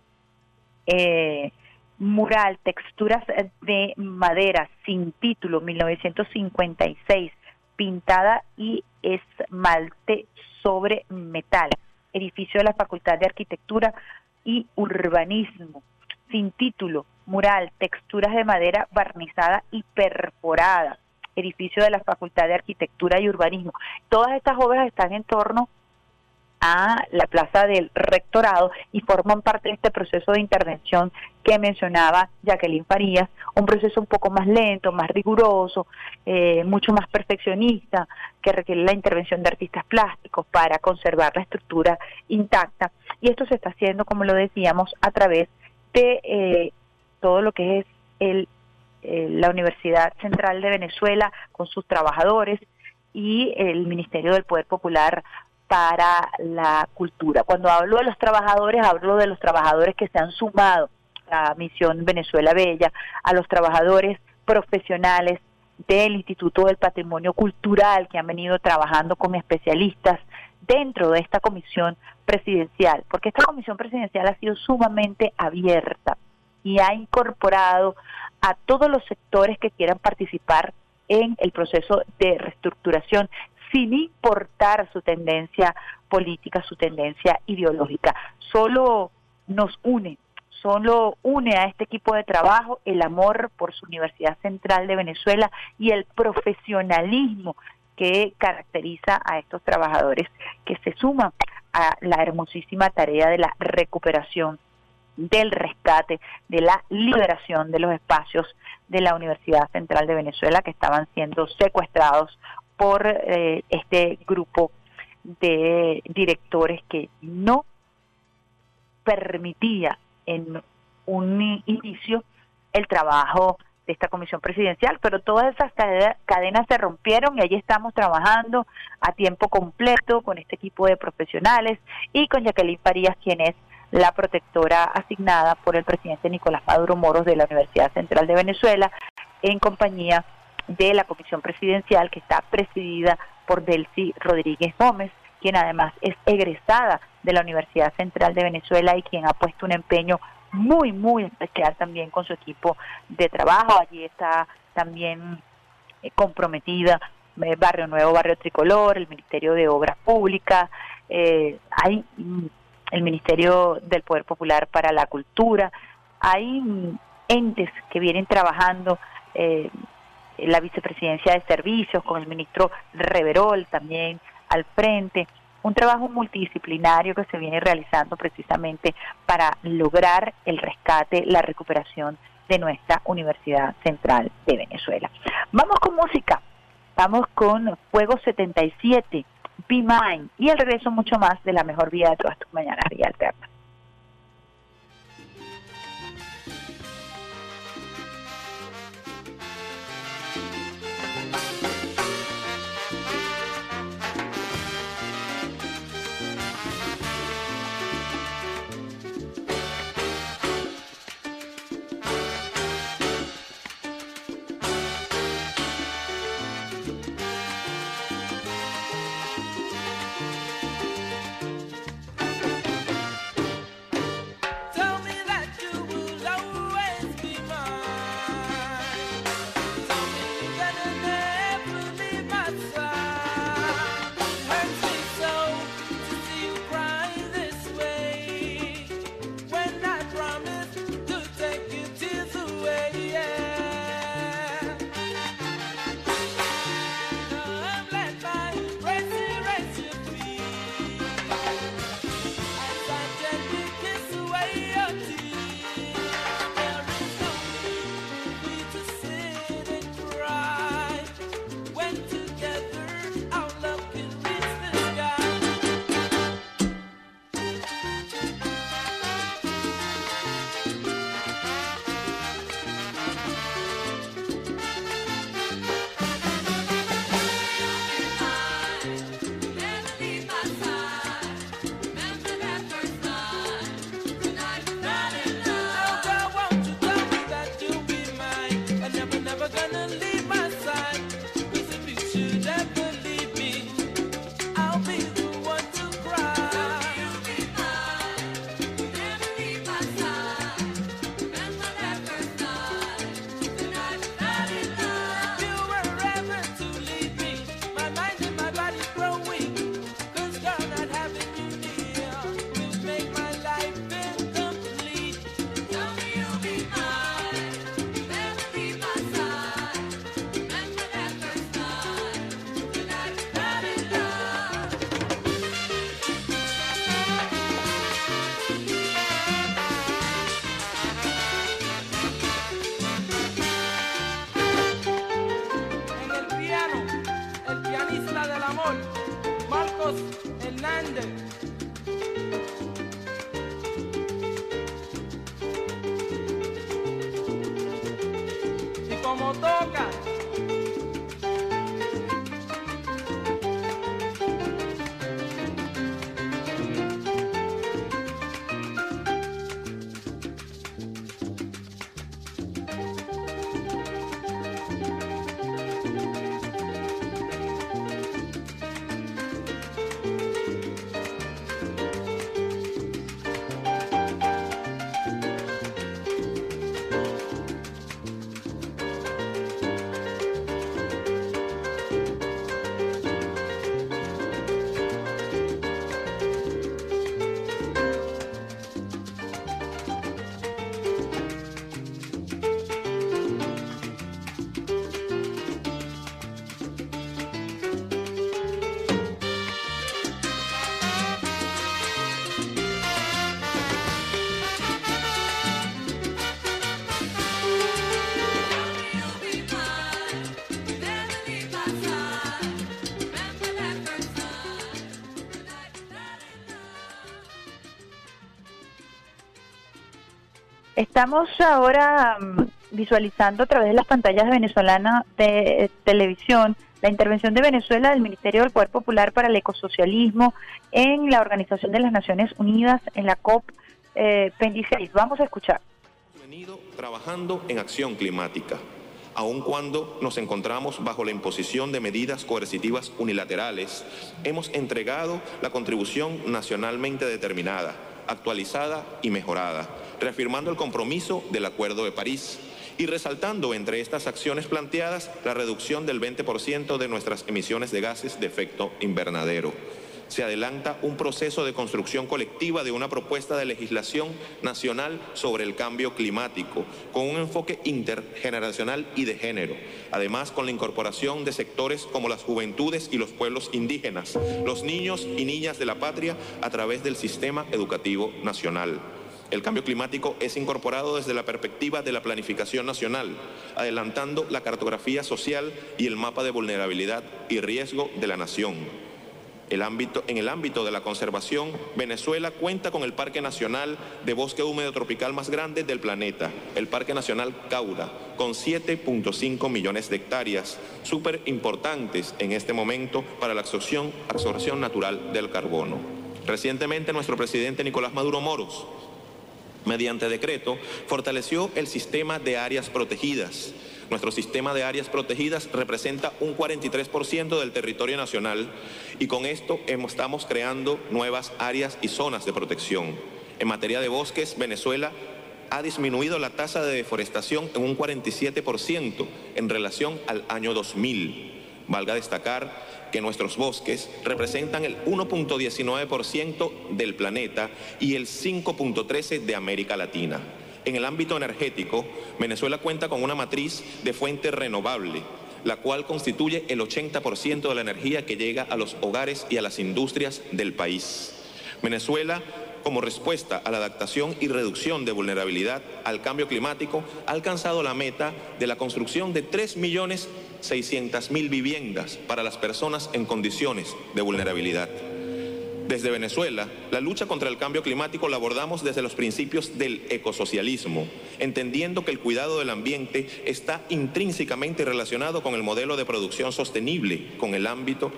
eh, mural, texturas de madera sin título, 1956, pintada y esmalte sobre metal, edificio de la Facultad de Arquitectura, y urbanismo, sin título, mural, texturas de madera barnizada y perforada, edificio de la Facultad de Arquitectura y Urbanismo. Todas estas obras están en torno a la plaza del rectorado y forman parte de este proceso de intervención que mencionaba Jacqueline Farías, un proceso un poco más lento, más riguroso, eh, mucho más perfeccionista, que requiere la intervención de artistas plásticos para conservar la estructura intacta. Y esto se está haciendo, como lo decíamos, a través de eh, todo lo que es el, eh, la Universidad Central de Venezuela con sus trabajadores y el Ministerio del Poder Popular para la cultura. Cuando hablo de los trabajadores, hablo de los trabajadores que se han sumado a Misión Venezuela Bella, a los trabajadores profesionales del Instituto del Patrimonio Cultural que han venido trabajando como especialistas dentro de esta comisión presidencial, porque esta comisión presidencial ha sido sumamente abierta y ha incorporado a todos los sectores que quieran participar en el proceso de reestructuración sin importar su tendencia política, su tendencia ideológica. Solo nos une, solo une a este equipo de trabajo el amor por su Universidad Central de Venezuela y el profesionalismo que caracteriza a estos trabajadores que se suman a la hermosísima tarea de la recuperación del rescate, de la liberación de los espacios de la Universidad Central de Venezuela que estaban siendo secuestrados por eh, este grupo de directores que no permitía en un inicio el trabajo de esta comisión presidencial, pero todas esas cadenas se rompieron y allí estamos trabajando a tiempo completo con este equipo de profesionales y con Jacqueline Farías, quien es la protectora asignada por el presidente Nicolás Maduro Moros de la Universidad Central de Venezuela, en compañía de la comisión presidencial que está presidida por Delcy Rodríguez Gómez, quien además es egresada de la Universidad Central de Venezuela y quien ha puesto un empeño muy, muy especial también con su equipo de trabajo. Allí está también eh, comprometida eh, Barrio Nuevo, Barrio Tricolor, el Ministerio de Obras Públicas, eh, hay mm, el Ministerio del Poder Popular para la Cultura, hay mm, entes que vienen trabajando, la vicepresidencia de servicios con el ministro Reverol también al frente, un trabajo multidisciplinario que se viene realizando precisamente para lograr el rescate, la recuperación de nuestra Universidad Central de Venezuela. Vamos con música, vamos con Fuego 77, Be Mine y el regreso mucho más de la mejor vida de todas tus mañanas, Vía Alterna. Estamos ahora mm, visualizando a través de las pantallas venezolanas de eh, televisión la intervención de Venezuela del Ministerio del Poder Popular para el Ecosocialismo en la Organización de las Naciones Unidas en la COP eh, 26. Vamos a escuchar. Venido trabajando en acción climática, aun cuando nos encontramos bajo la imposición de medidas coercitivas unilaterales, hemos entregado la contribución nacionalmente determinada, actualizada y mejorada, reafirmando el compromiso del Acuerdo de París y resaltando entre estas acciones planteadas la reducción del 20% de nuestras emisiones de gases de efecto invernadero. Se adelanta un proceso de construcción colectiva de una propuesta de legislación nacional sobre el cambio climático, con un enfoque intergeneracional y de género, además con la incorporación de sectores como las juventudes y los pueblos indígenas, los niños y niñas de la patria a través del sistema educativo nacional. El cambio climático es incorporado desde la perspectiva de la planificación nacional, adelantando la cartografía social y el mapa de vulnerabilidad y riesgo de la nación. En el ámbito de la conservación, Venezuela cuenta con el Parque Nacional de Bosque Húmedo Tropical más grande del planeta, el Parque Nacional Caura, con 7.5 millones de hectáreas, súper importantes en este momento para la absorción natural del carbono. Recientemente nuestro presidente Nicolás Maduro Moros mediante decreto, fortaleció el sistema de áreas protegidas. Nuestro sistema de áreas protegidas representa un 43% del territorio nacional y con esto estamos creando nuevas áreas y zonas de protección. En materia de bosques, Venezuela ha disminuido la tasa de deforestación en un 47% en relación al año 2000. Valga destacar que nuestros bosques representan el 1.19% del planeta y el 5.13% de América Latina. En el ámbito energético, Venezuela cuenta con una matriz de fuente renovable, la cual constituye el 80% de la energía que llega a los hogares y a las industrias del país. Venezuela como respuesta a la adaptación y reducción de vulnerabilidad al cambio climático, ha alcanzado la meta de la construcción de 3.600.000 viviendas para las personas en condiciones de vulnerabilidad. Desde Venezuela, la lucha contra el cambio climático la abordamos desde los principios del ecosocialismo, entendiendo que el cuidado del ambiente está intrínsecamente relacionado con el modelo de producción sostenible, con el ámbito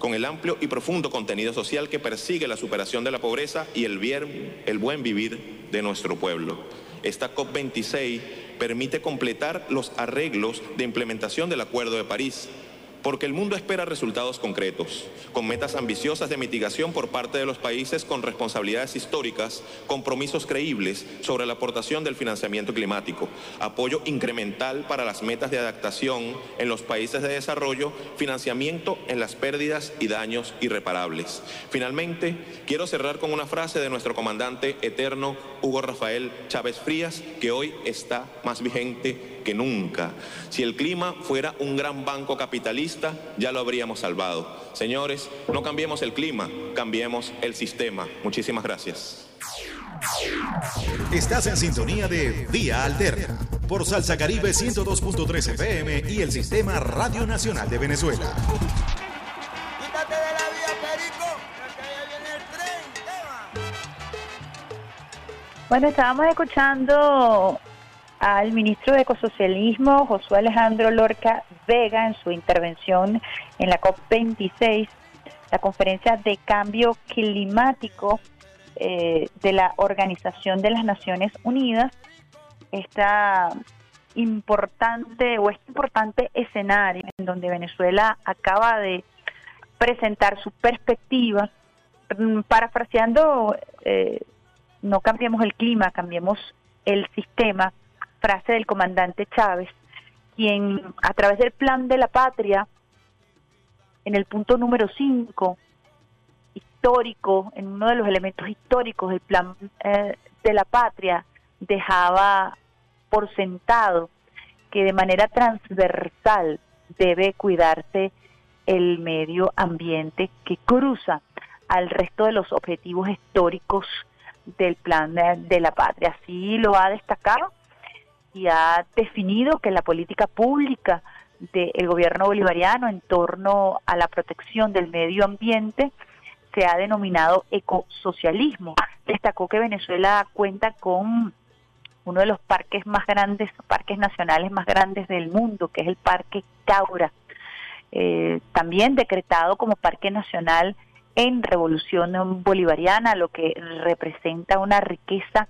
con el amplio y profundo contenido social que persigue la superación de la pobreza y el, bien, buen vivir de nuestro pueblo. Esta COP26 permite completar los arreglos de implementación del Acuerdo de París porque el mundo espera resultados concretos, con metas ambiciosas de mitigación por parte de los países con responsabilidades históricas, compromisos creíbles sobre la aportación del financiamiento climático, apoyo incremental para las metas de adaptación en los países de desarrollo, financiamiento en las pérdidas y daños irreparables. Finalmente, quiero cerrar con una frase de nuestro comandante eterno Hugo Rafael Chávez Frías, que hoy está más vigente que nunca. Si el clima fuera un gran banco capitalista, ya lo habríamos salvado. Señores, no cambiemos el clima, cambiemos el sistema. Muchísimas gracias. Estás en sintonía de Vía Alterna por Salsa Caribe 102.3 FM y el Sistema Radio Nacional de Venezuela. Quítate de la vía, Perico, que allá viene el tren. tema. Bueno, estábamos escuchando al ministro de Ecosocialismo, Josué Alejandro Lorca Vega, en su intervención en la COP26, la conferencia de cambio climático eh, de la Organización de las Naciones Unidas, esta importante o este importante escenario en donde Venezuela acaba de presentar su perspectiva, mm, parafraseando, eh, no cambiemos el clima, cambiemos el sistema, frase del comandante Chávez, quien a través del plan de la patria, en el punto número 5, histórico, en uno de los elementos históricos del plan eh, de la patria, dejaba por sentado que de manera transversal debe cuidarse el medio ambiente que cruza al resto de los objetivos históricos del plan de, de la patria. Así lo ha destacado y ha definido que la política pública del gobierno bolivariano en torno a la protección del medio ambiente se ha denominado ecosocialismo. Destacó que Venezuela cuenta con uno de los parques más grandes, parques nacionales más grandes del mundo, que es el Parque Caura, eh, también decretado como Parque Nacional en Revolución Bolivariana, lo que representa una riqueza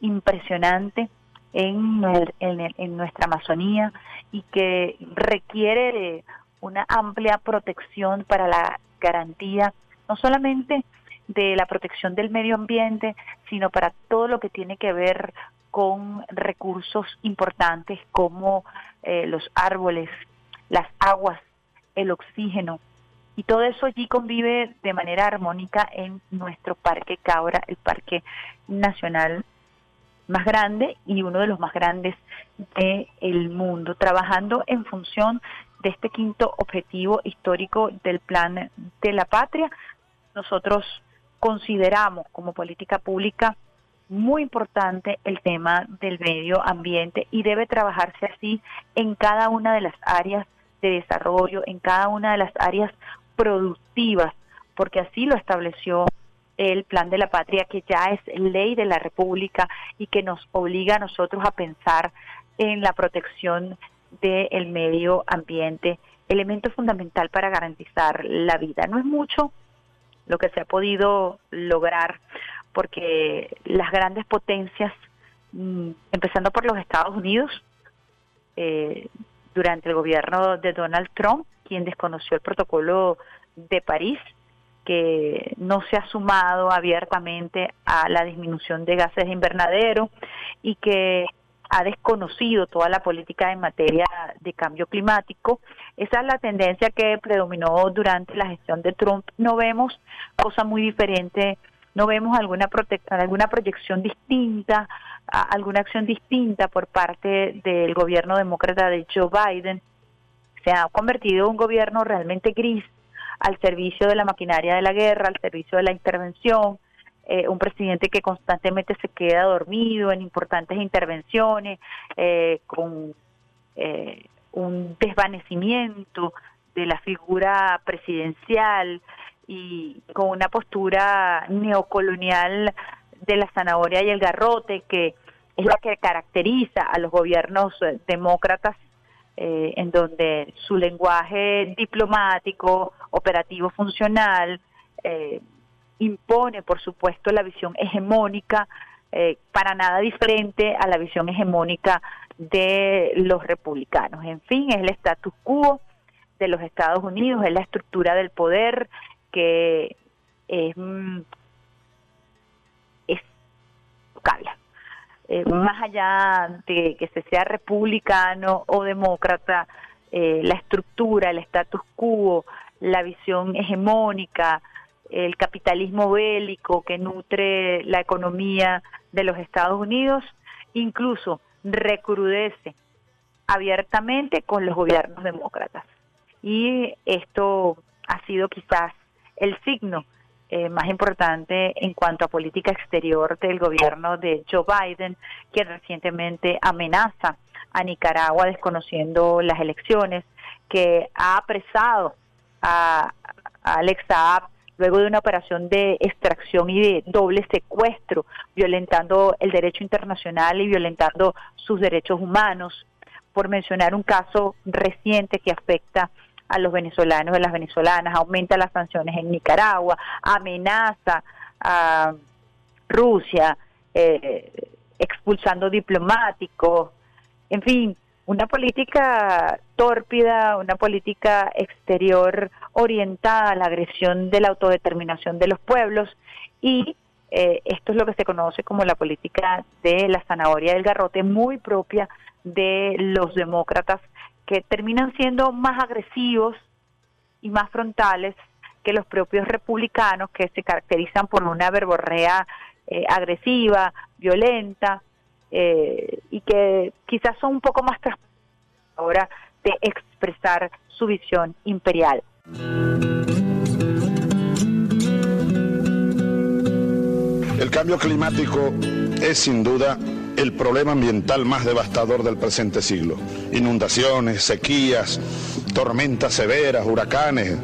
impresionante en, en, nuestra Amazonía y que requiere de una amplia protección para la garantía no solamente de la protección del medio ambiente, sino para todo lo que tiene que ver con recursos importantes como eh, los árboles, las aguas, el oxígeno. Y todo eso allí convive de manera armónica en nuestro Parque Cabra, el Parque Nacional más grande y uno de los más grandes del mundo, trabajando en función de este quinto objetivo histórico del Plan de la Patria. Nosotros consideramos como política pública muy importante el tema del medio ambiente y debe trabajarse así en cada una de las áreas de desarrollo, en cada una de las áreas productivas, porque así lo estableció el plan de la patria, que ya es ley de la República y que nos obliga a nosotros a pensar en la protección del medio ambiente, elemento fundamental para garantizar la vida. No es mucho lo que se ha podido lograr porque las grandes potencias, mm, empezando por los Estados Unidos, eh, durante el gobierno de Donald Trump, quien desconoció el protocolo de París, que no se ha sumado abiertamente a la disminución de gases de invernadero y que ha desconocido toda la política en materia de cambio climático. Esa es la tendencia que predominó durante la gestión de Trump. No vemos cosa muy diferente, no vemos alguna, alguna proyección distinta, alguna acción distinta por parte del gobierno demócrata de Joe Biden. Se ha convertido en un gobierno realmente gris al servicio de la maquinaria de la guerra, al servicio de la intervención, eh, un presidente que constantemente se queda dormido en importantes intervenciones, eh, con eh, un desvanecimiento de la figura presidencial y con una postura neocolonial de la zanahoria y el garrote que es la que caracteriza a los gobiernos demócratas en donde su lenguaje diplomático, operativo funcional, eh, impone, por supuesto, la visión hegemónica, eh, para nada diferente a la visión hegemónica de los republicanos. En fin, es el status quo de los Estados Unidos, es la estructura del poder que es, mm, es eh, más allá de que se sea republicano o demócrata, la estructura, el status quo, la visión hegemónica, el capitalismo bélico que nutre la economía de los Estados Unidos, incluso recrudece abiertamente con los gobiernos demócratas. Y esto ha sido quizás el signo eh, más importante en cuanto a política exterior del gobierno de Joe Biden, que recientemente amenaza a Nicaragua desconociendo las elecciones, que ha apresado a, a Alex Saab luego de una operación de extracción y de doble secuestro, violentando el derecho internacional y violentando sus derechos humanos, por mencionar un caso reciente que afecta a los venezolanos y las venezolanas, aumenta las sanciones en Nicaragua, amenaza a Rusia, eh, expulsando diplomáticos, en fin, una política tórpida, una política exterior orientada a la agresión de la autodeterminación de los pueblos. Y eh, esto es lo que se conoce como la política de la zanahoria del garrote, muy propia de los demócratas que terminan siendo más agresivos y más frontales que los propios republicanos que se caracterizan por una verborrea eh, agresiva, violenta, eh, y que quizás son un poco más ahora de expresar su visión imperial. El cambio climático es sin duda el problema ambiental más devastador del presente siglo. Inundaciones, sequías, tormentas severas, huracanes,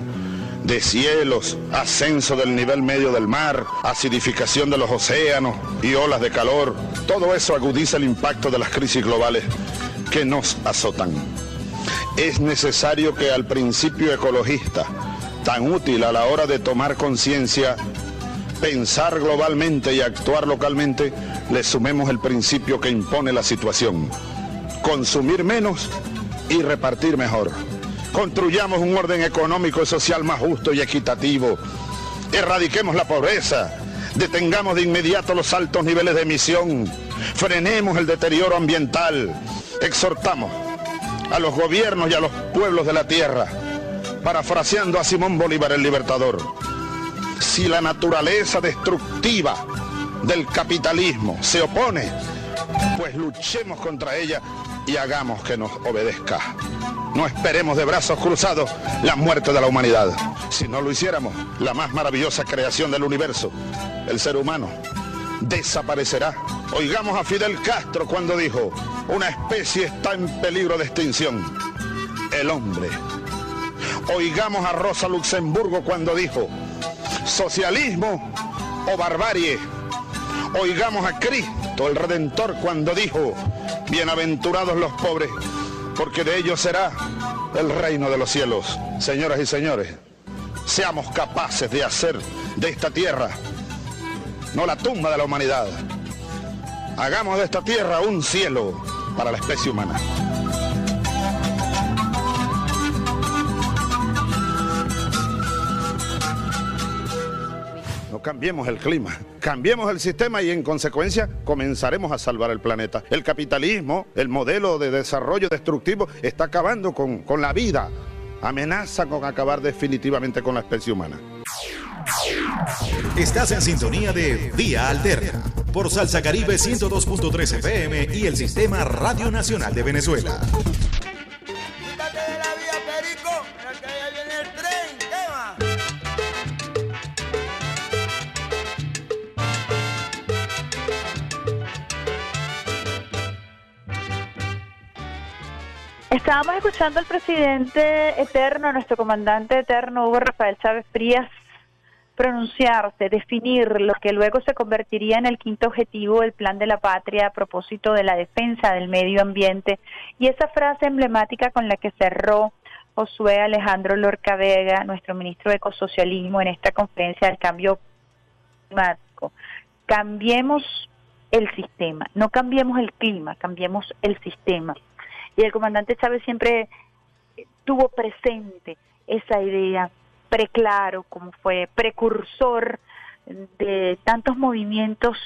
de cielos, ascenso del nivel medio del mar, acidificación de los océanos y olas de calor. Todo eso agudiza el impacto de las crisis globales que nos azotan. Es necesario que al principio ecologista, tan útil a la hora de tomar conciencia, pensar globalmente y actuar localmente, le sumemos el principio que impone la situación. Consumir menos y repartir mejor. Construyamos un orden económico y social más justo y equitativo. Erradiquemos la pobreza. Detengamos de inmediato los altos niveles de emisión. Frenemos el deterioro ambiental. Exhortamos a los gobiernos y a los pueblos de la tierra, parafraseando a Simón Bolívar el Libertador. Si la naturaleza destructiva del capitalismo se opone, pues luchemos contra ella y hagamos que nos obedezca. No esperemos de brazos cruzados la muerte de la humanidad. Si no lo hiciéramos, la más maravillosa creación del universo, el ser humano, desaparecerá. Oigamos a Fidel Castro cuando dijo, una especie está en peligro de extinción, el hombre. Oigamos a Rosa Luxemburgo cuando dijo, socialismo o barbarie. Oigamos a Cristo, el Redentor, cuando dijo, bienaventurados los pobres, porque de ellos será el reino de los cielos. Señoras y señores, seamos capaces de hacer de esta tierra no la tumba de la humanidad. Hagamos de esta tierra un cielo para la especie humana. Cambiemos el clima, cambiemos el sistema y en consecuencia comenzaremos a salvar el planeta. El capitalismo, el modelo de desarrollo destructivo, está acabando con, con la vida, amenaza con acabar definitivamente con la especie humana. Estás en sintonía de Vía Alterna por Salsa Caribe 102.3 FM y el Sistema Radio Nacional de Venezuela. Estábamos escuchando al presidente eterno, nuestro comandante eterno, Hugo Rafael Chávez Frías, pronunciarse, definir lo que luego se convertiría en el quinto objetivo del Plan de la Patria a propósito de la defensa del medio ambiente y esa frase emblemática con la que cerró Josué Alejandro Lorca Vega, nuestro ministro de Ecosocialismo, en esta conferencia del cambio climático. Cambiemos el sistema, no cambiemos el clima, cambiemos el sistema. Y el comandante Chávez siempre tuvo presente esa idea preclaro, como fue precursor de tantos movimientos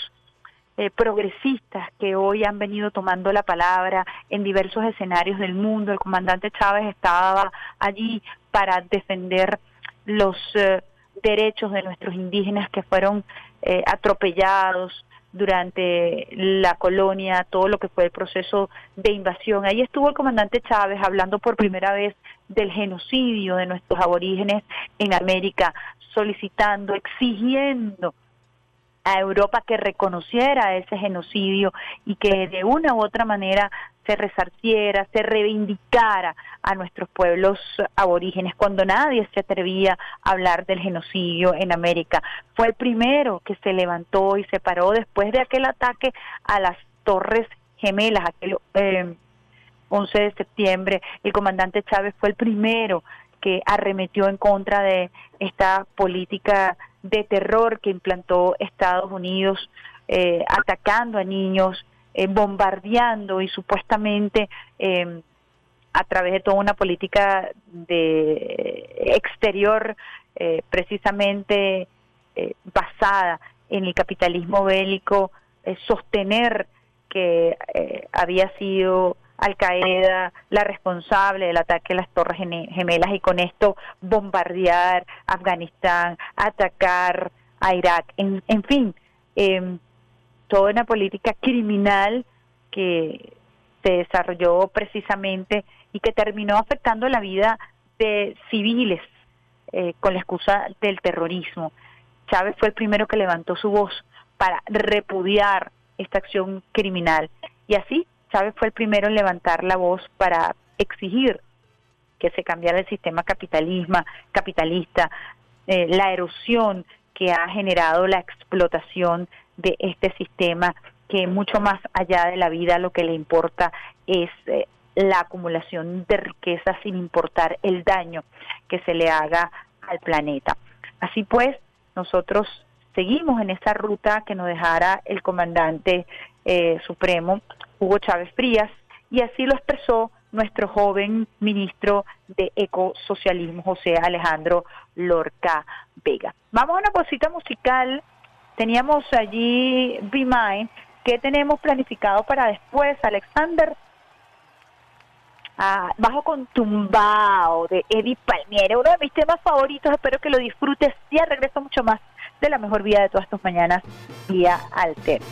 eh, progresistas que hoy han venido tomando la palabra en diversos escenarios del mundo. El comandante Chávez estaba allí para defender los eh, derechos de nuestros indígenas que fueron eh, atropellados durante la colonia, todo lo que fue el proceso de invasión. Ahí estuvo el comandante Chávez hablando por primera vez del genocidio de nuestros aborígenes en América, solicitando, exigiendo a Europa que reconociera ese genocidio y que de una u otra manera se resarciera, se reivindicara a nuestros pueblos aborígenes cuando nadie se atrevía a hablar del genocidio en América. Fue el primero que se levantó y se paró después de aquel ataque a las Torres Gemelas, aquel eh, 11 de septiembre. El comandante Chávez fue el primero que arremetió en contra de esta política de terror que implantó Estados Unidos, eh, atacando a niños, eh, bombardeando y supuestamente eh, a través de toda una política de exterior eh, precisamente eh, basada en el capitalismo bélico, eh, sostener que eh, había sido Al Qaeda la responsable del ataque a las Torres Gemelas y con esto bombardear Afganistán, atacar a Irak, en, en fin, eh, toda una política criminal que se desarrolló precisamente y que terminó afectando la vida de civiles eh, con la excusa del terrorismo. Chávez fue el primero que levantó su voz para repudiar esta acción criminal y así Chávez fue el primero en levantar la voz para exigir que se cambiara el sistema capitalismo, capitalista, eh, la erosión que ha generado la explotación de este sistema que mucho más allá de la vida lo que le importa es eh, la acumulación de riqueza sin importar el daño que se le haga al planeta. Así pues, nosotros seguimos en esa ruta que nos dejara el comandante eh, supremo Hugo Chávez Frías y así lo expresó nuestro joven ministro de ecosocialismo José Alejandro Lorca Vega. Vamos a una cosita musical. Teníamos allí Be Mine. ¿Qué tenemos planificado para después, Alexander? Ah, bajo con Tumbao de Eddie Palmiere, uno de mis temas favoritos, espero que lo disfrutes. Ya regreso mucho más de la mejor vida de todas tus mañanas, vía Alter.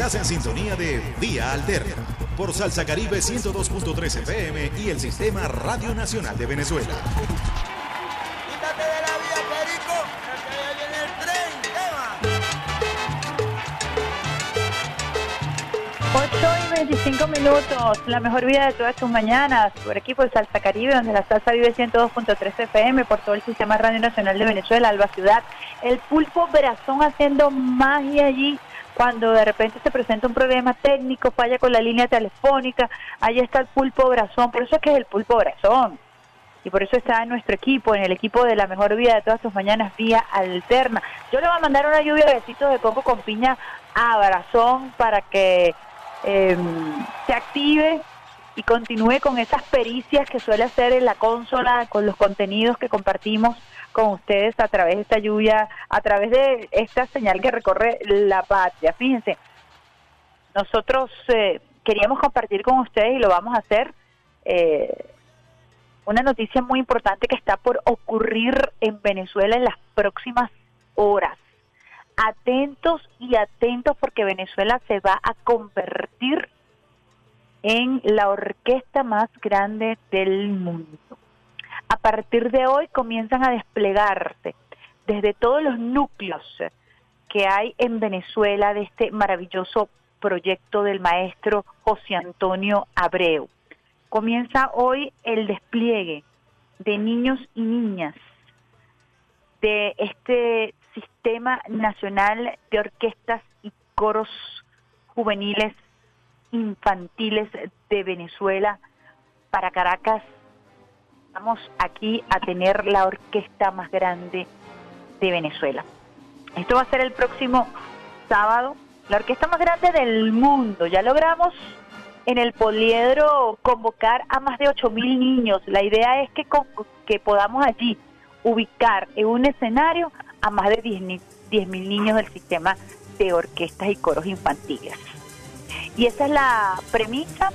Estás en sintonía de Vía Alterna por Salsa Caribe 102.3 FM y el Sistema Radio Nacional de Venezuela. Quítate de la vía, Perico, que ya viene el tren. ¿Qué más? 8 y 25 minutos, la mejor vida de todas tus mañanas, por aquí por Salsa Caribe, donde la salsa vive 102.3 FM, por todo el Sistema Radio Nacional de Venezuela, Alba Ciudad, el pulpo Verazón haciendo magia allí, cuando de repente se presenta un problema técnico, falla con la línea telefónica, ahí está el pulpo Brazón, por eso es que es el pulpo Brazón. Y por eso está en nuestro equipo, en el equipo de la mejor vida de todas tus mañanas, vía alterna. Yo le voy a mandar una lluvia de besitos de coco con piña a Brazón para que eh, se active y continúe con esas pericias que suele hacer en la consola, con los contenidos que compartimos con ustedes a través de esta lluvia, a través de esta señal que recorre la patria. Fíjense, nosotros eh, queríamos compartir con ustedes y lo vamos a hacer. Eh, una noticia muy importante que está por ocurrir en Venezuela en las próximas horas. Atentos y atentos porque Venezuela se va a convertir en la orquesta más grande del mundo. A partir de hoy comienzan a desplegarse desde todos los núcleos que hay en Venezuela de este maravilloso proyecto del maestro José Antonio Abreu. Comienza hoy el despliegue de niños y niñas de este Sistema Nacional de Orquestas y Coros Juveniles Infantiles de Venezuela para Caracas. Vamos aquí a tener la orquesta más grande de Venezuela. Esto va a ser el próximo sábado, la orquesta más grande del mundo. Ya logramos en el poliedro convocar a más de 8 mil niños. La idea es que, con- que podamos allí ubicar en un escenario a más de 10 mil niños del sistema de orquestas y coros infantiles. Y esa es la premisa.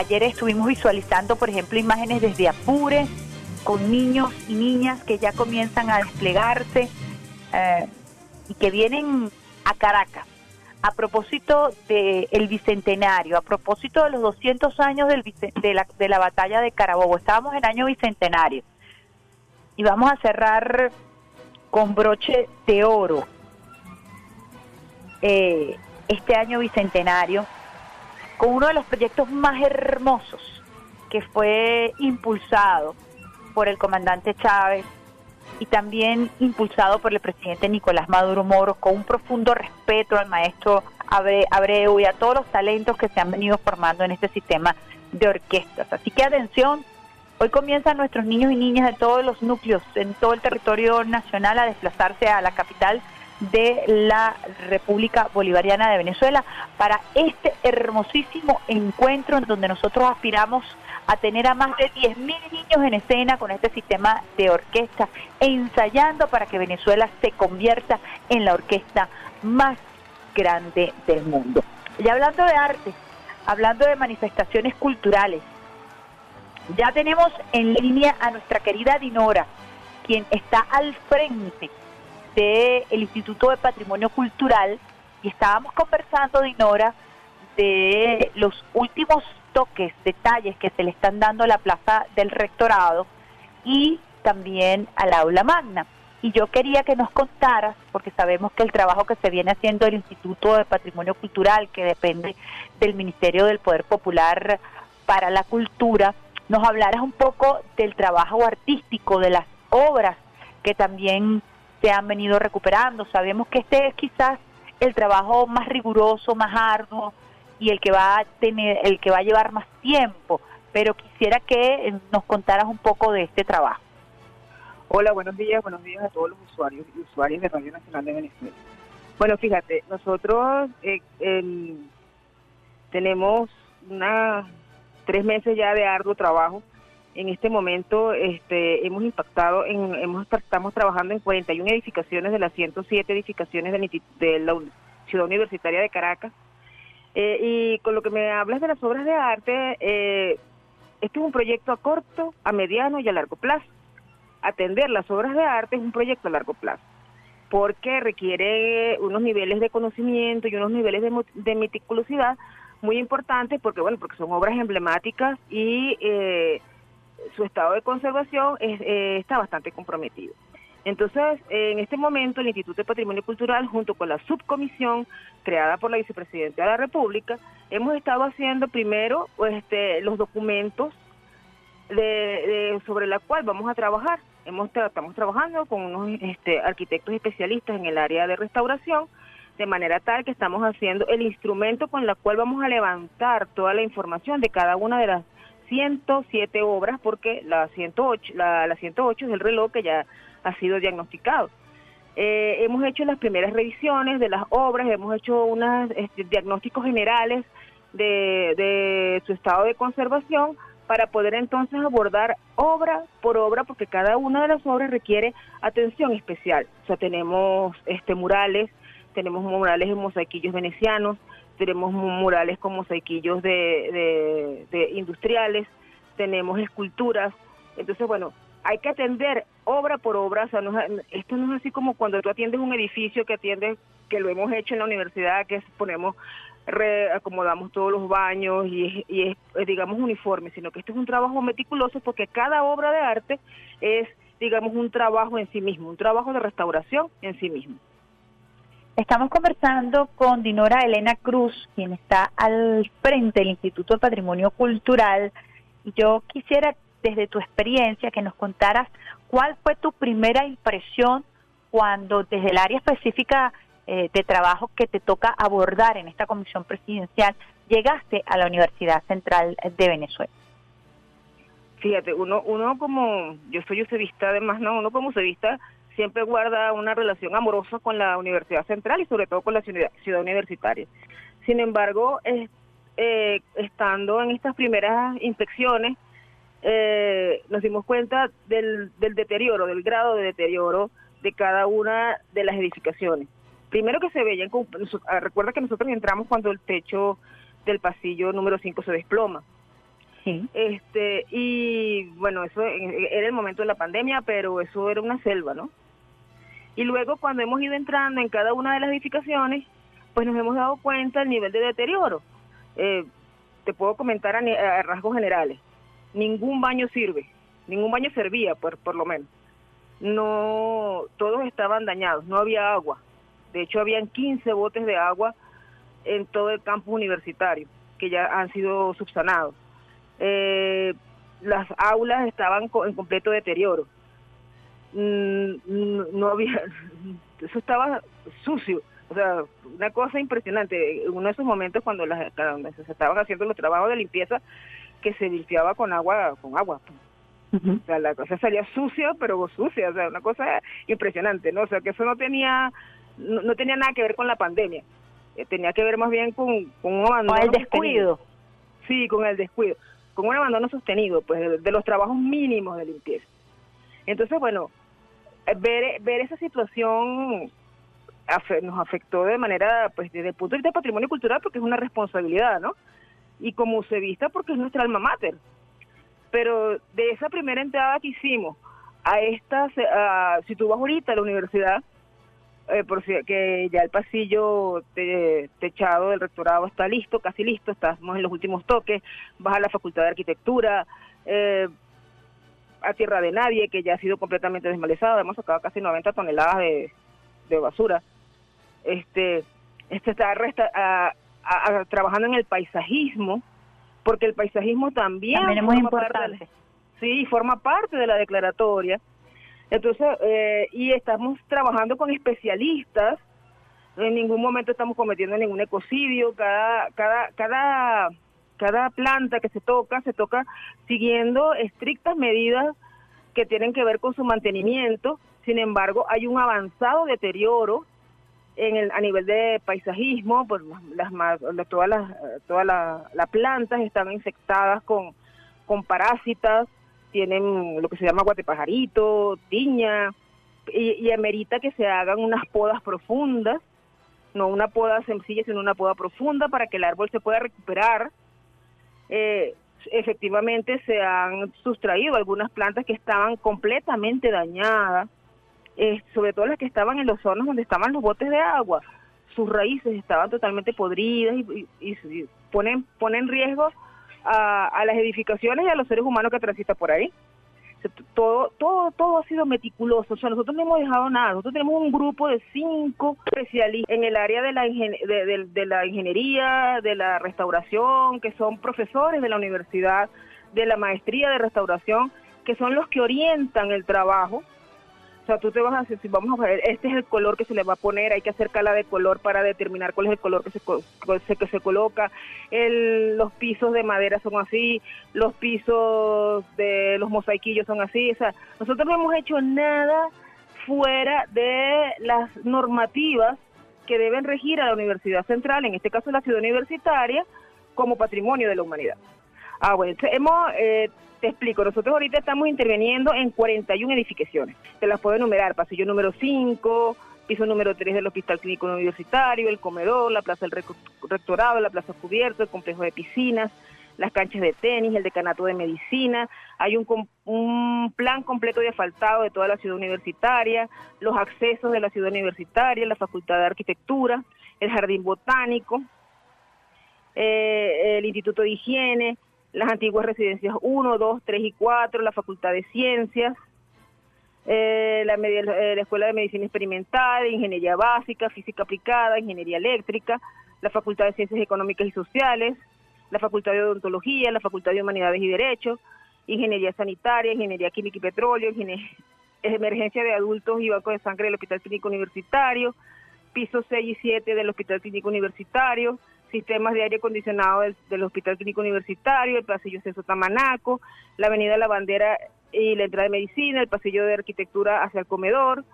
Ayer estuvimos visualizando, por ejemplo, imágenes desde Apure, con niños y niñas que ya comienzan a desplegarse eh, y que vienen a Caracas. A propósito del bicentenario, a propósito de los 200 años de, la, de la batalla de Carabobo, estábamos en año bicentenario. Y vamos a cerrar con broche de oro eh, este año bicentenario con uno de los proyectos más hermosos que fue impulsado por el comandante Chávez y también impulsado por el presidente Nicolás Maduro Moro con un profundo respeto al maestro Abre- Abreu y a todos los talentos que se han venido formando en este sistema de orquestas. Así que atención, hoy comienzan nuestros niños y niñas de todos los núcleos en todo el territorio nacional a desplazarse a la capital de la República Bolivariana de Venezuela para este hermosísimo encuentro en donde nosotros aspiramos a tener a más de 10.000 niños en escena con este sistema de orquesta, ensayando para que Venezuela se convierta en la orquesta más grande del mundo. Y hablando de arte, hablando de manifestaciones culturales, ya tenemos en línea a nuestra querida Dinora, quien está al frente del Instituto de Patrimonio Cultural y estábamos conversando, Dinora, de los últimos toques, detalles que se le están dando a la plaza del rectorado y también al aula magna. Y yo quería que nos contaras, porque sabemos que el trabajo que se viene haciendo el Instituto de Patrimonio Cultural, que depende del Ministerio del Poder Popular para la Cultura, nos hablaras un poco del trabajo artístico, de las obras que también se han venido recuperando. Sabemos que este es quizás el trabajo más riguroso, más arduo y el que va a tener, el que va a llevar más tiempo. Pero quisiera que eh, nos contaras un poco de este trabajo. Hola, buenos días, buenos días a todos los usuarios y usuarias de Radio Nacional de Venezuela. Bueno, fíjate, nosotros eh, el- tenemos una tres meses ya de arduo trabajo. En este momento este, hemos impactado, en, hemos, estamos trabajando en 41 edificaciones de las 107 edificaciones de la Ciudad Universitaria de Caracas. Eh, y con lo que me hablas de las obras de arte, eh, este es un proyecto a corto, a mediano y a largo plazo atender las obras de arte es un proyecto a largo plazo. porque requiere unos niveles de conocimiento y unos niveles de, de meticulosidad muy importantes, porque bueno, porque son obras emblemáticas y eh, su estado de conservación es- eh, está bastante comprometido. Entonces, en este momento, el Instituto de Patrimonio Cultural, junto con la subcomisión creada por la vicepresidenta de la República, hemos estado haciendo primero pues, este, los documentos de, de- sobre la cual vamos a trabajar. Hemos estamos trabajando con unos este, arquitectos especialistas en el área de restauración, de manera tal que estamos haciendo el instrumento con la cual vamos a levantar toda la información de cada una de las 107 obras, porque la 108, la, la 108 es el reloj que ya ha sido diagnosticado. Eh, hemos hecho las primeras revisiones de las obras, hemos hecho unos diagnósticos generales de, de su estado de conservación para poder entonces abordar obra por obra, porque cada una de las obras requiere atención especial. O sea, tenemos este murales, tenemos murales en mosaiquillos venecianos, tenemos mu- murales con mosaiquillos de, de- industriales, tenemos esculturas. Entonces, bueno, hay que atender obra por obra. O sea, no es- esto no es así como cuando tú atiendes un edificio que atiendes, que lo hemos hecho en la universidad, que ponemos, reacomodamos todos los baños y y es, digamos, uniforme, sino que esto es un trabajo meticuloso porque cada obra de arte es, digamos, un trabajo en sí mismo, un trabajo de restauración en sí mismo. Estamos conversando con Dinora Elena Cruz, quien está al frente del Instituto de Patrimonio Cultural. Yo quisiera, desde tu experiencia, que nos contaras cuál fue tu primera impresión cuando desde el área específica eh, de trabajo que te toca abordar en esta comisión presidencial llegaste a la Universidad Central de Venezuela. Fíjate, uno, uno como, yo soy usevista además, ¿no? Uno como usevista siempre guarda una relación amorosa con la Universidad Central y sobre todo con la ciudad, ciudad universitaria. Sin embargo, eh, estando en estas primeras inspecciones, eh, nos dimos cuenta del, del deterioro, del grado de deterioro de cada una de las edificaciones. Primero que se veían, ah, recuerda que nosotros entramos cuando el techo del pasillo número 5 se desploma. Este, y bueno, eso eh, era el momento de la pandemia, pero eso era una selva, ¿no? Y luego cuando hemos ido entrando en cada una de las edificaciones, pues nos hemos dado cuenta del nivel de deterioro. Eh, te puedo comentar a, a rasgos generales. Ningún baño sirve, ningún baño servía, por, por lo menos. No, todos estaban dañados, no había agua. De hecho, habían 15 botes de agua en todo el campus universitario, que ya han sido subsanados. Eh, las aulas estaban en completo deterioro. Mm, no había, eso estaba sucio, o sea, una cosa impresionante. Uno de esos momentos cuando las, cuando se estaban haciendo los trabajos de limpieza, que se limpiaba con agua, con agua. O sea, la cosa salía sucia, pero sucia, o sea, una cosa impresionante, ¿no? O sea, que eso no tenía, no, no tenía nada que ver con la pandemia, Eh, tenía que ver más bien con, con un abandono. el descuido. sostenido. Sí, con el descuido, con un abandono sostenido, pues, de, de los trabajos mínimos de limpieza. Entonces, bueno, ver, ver esa situación nos afectó de manera, pues, desde el punto de vista de patrimonio cultural, porque es una responsabilidad, ¿no? Y como se vista, porque es nuestra alma mater pero de esa primera entrada que hicimos a esta, si tú vas ahorita a la universidad, eh, por si, que ya el pasillo te- techado del rectorado está listo, casi listo, estamos en los últimos toques, vas a la Facultad de Arquitectura, eh, a Tierra de Nadie, que ya ha sido completamente desmalezada, hemos sacado casi 90 toneladas de, de basura. Este, este está resta- a- a- a- trabajando en el paisajismo, porque el paisajismo también, También es muy forma parte de la- importante. sí, forma parte de la declaratoria. Entonces, eh, y estamos trabajando con especialistas. En ningún momento estamos cometiendo ningún ecocidio. Cada, cada, cada, cada planta que se toca, se toca siguiendo estrictas medidas que tienen que ver con su mantenimiento. Sin embargo, hay un avanzado deterioro en el, a nivel de paisajismo, pues las, más- la- todas las todas la- las plantas están infectadas con, con parásitas, tienen lo que se llama guatepajarito, tiña, y, y amerita que se hagan unas podas profundas, no una poda sencilla, sino una poda profunda para que el árbol se pueda recuperar. Eh, efectivamente se han sustraído algunas plantas que estaban completamente dañadas eh, sobre todo las que estaban en los hornos donde estaban los botes de agua. Sus raíces estaban totalmente podridas y, y- y ponen, ponen en riesgo a, a las edificaciones y a los seres humanos que transitan por ahí. Todo, todo, todo ha sido meticuloso. O sea, nosotros no hemos dejado nada. Nosotros tenemos un grupo de cinco especialistas en el área de la, de la ingeniería, de la restauración, que son profesores de la universidad, de la maestría de restauración, que son los que orientan el trabajo. Sea, tú te vas a decir, vamos a ver, este es el color que se le va a poner, hay que hacer cala de color para determinar cuál es el color que se- que se coloca. El, los pisos de madera son así, los pisos de los mosaiquillos son así. O sea, nosotros no hemos hecho nada fuera de las normativas que deben regir a la Universidad Central, en este caso la ciudad universitaria, como patrimonio de la humanidad. Ah, bueno, hemos, eh, te explico, nosotros ahorita estamos interviniendo en 41 edificaciones. Te las puedo enumerar, pasillo número 5, piso número 3 del Hospital Clínico Universitario, el comedor, la plaza del rectorado, la plaza cubierto, el complejo de piscinas, las canchas de tenis, el decanato de medicina, hay un, un plan completo de asfaltado de toda la ciudad universitaria, los accesos de la ciudad universitaria, la facultad de arquitectura, el jardín botánico, eh, el Instituto de Higiene, las antiguas residencias 1, 2, 3 y 4, la Facultad de Ciencias, eh, la, eh, la Escuela de Medicina Experimental, Ingeniería Básica, Física Aplicada, Ingeniería Eléctrica, la Facultad de Ciencias Económicas y Sociales, la Facultad de Odontología, la Facultad de Humanidades y Derechos, Ingeniería Sanitaria, Ingeniería Química y Petróleo, Ingenie- Emergencia de Adultos y Banco de Sangre del Hospital Clínico Universitario, pisos 6 y 7 del Hospital Clínico Universitario, sistemas de aire acondicionado del, Hospital Clínico Universitario, el pasillo Censo Tamanaco, la avenida La Bandera y la entrada de medicina, el pasillo de arquitectura hacia el comedor,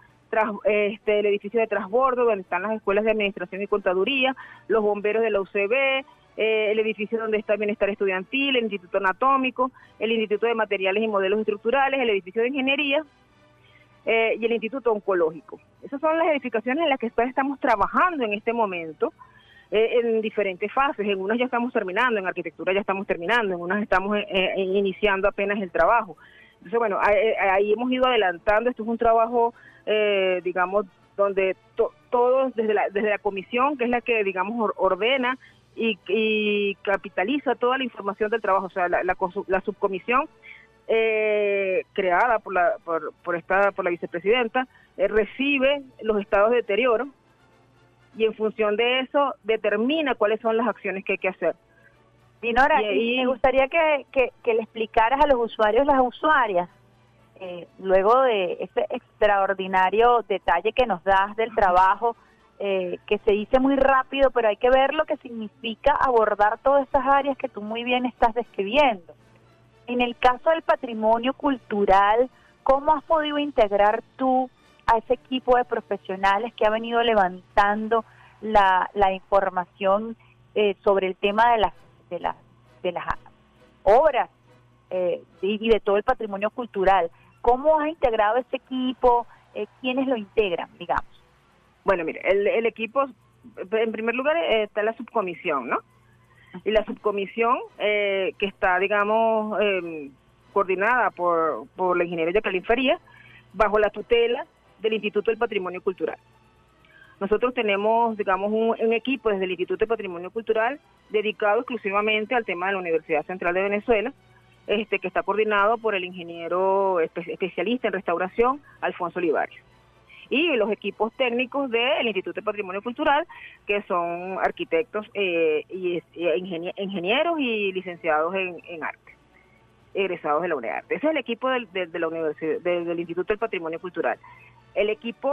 este, el edificio de transbordo donde están las escuelas de administración y contaduría, los bomberos de la UCB, eh, el edificio donde está el bienestar estudiantil, el Instituto Anatómico, el Instituto de Materiales y Modelos Estructurales, el edificio de ingeniería, eh, y el Instituto Oncológico. Esas son las edificaciones en las que estamos trabajando en este momento, eh, en diferentes fases. En unas ya estamos terminando, en arquitectura ya estamos terminando, en unas estamos eh, eh, iniciando apenas el trabajo. Entonces, bueno, ahí, ahí hemos ido adelantando. Esto es un trabajo, eh, digamos, donde to- todos, desde la, desde la comisión, que es la que, digamos, or- ordena y, y capitaliza toda la información del trabajo, o sea, la, subcomisión eh, creada por la, por, por, esta, por la vicepresidenta, eh, recibe los estados de deterioro y en función de eso determina cuáles son las acciones que hay que hacer. Dinora, Y ahí- y me gustaría que, que, que le explicaras a los usuarios, las usuarias, eh, luego de ese extraordinario detalle que nos das del trabajo, eh, que se dice muy rápido, pero hay que ver lo que significa abordar todas esas áreas que tú muy bien estás describiendo. En el caso del patrimonio cultural, ¿cómo has podido integrar tú a ese equipo de profesionales que ha venido levantando la, la información eh, sobre el tema de las de las de las obras eh, y de todo el patrimonio cultural? ¿Cómo has integrado ese equipo? Eh, ¿Quiénes lo integran, digamos? Bueno, mire, el, el equipo, en primer lugar eh, está la subcomisión, ¿no? Y la subcomisión eh, que está, digamos, eh, coordinada por, por la ingeniera Jacqueline Farías, bajo la tutela del Instituto del Patrimonio Cultural. Nosotros tenemos, digamos, un, equipo desde el Instituto de Patrimonio Cultural dedicado exclusivamente al tema de la Universidad Central de Venezuela, este que está coordinado por el ingeniero espe- especialista en restauración, Alfonso Olivares y los equipos técnicos del Instituto de Patrimonio Cultural, que son arquitectos eh, y, y ingenie- ingenieros y licenciados en, en arte, egresados de la UNEARTE. Ese es el equipo del, del Instituto del Patrimonio Cultural. El equipo,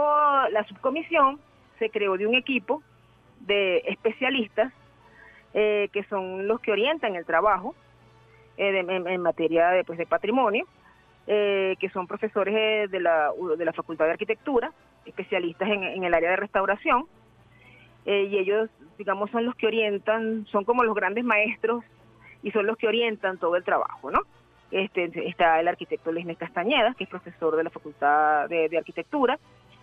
la subcomisión, se creó de un equipo de especialistas eh, que son los que orientan el trabajo eh, de- en, materia de, pues, de patrimonio, eh, que son profesores eh, de la, de la Facultad de Arquitectura, especialistas en, en el área de restauración, eh, y ellos, digamos, son los que orientan, son como los grandes maestros y son los que orientan todo el trabajo, ¿no? Este, está el arquitecto Lesmes Castañeda, que es profesor de la Facultad de, Arquitectura,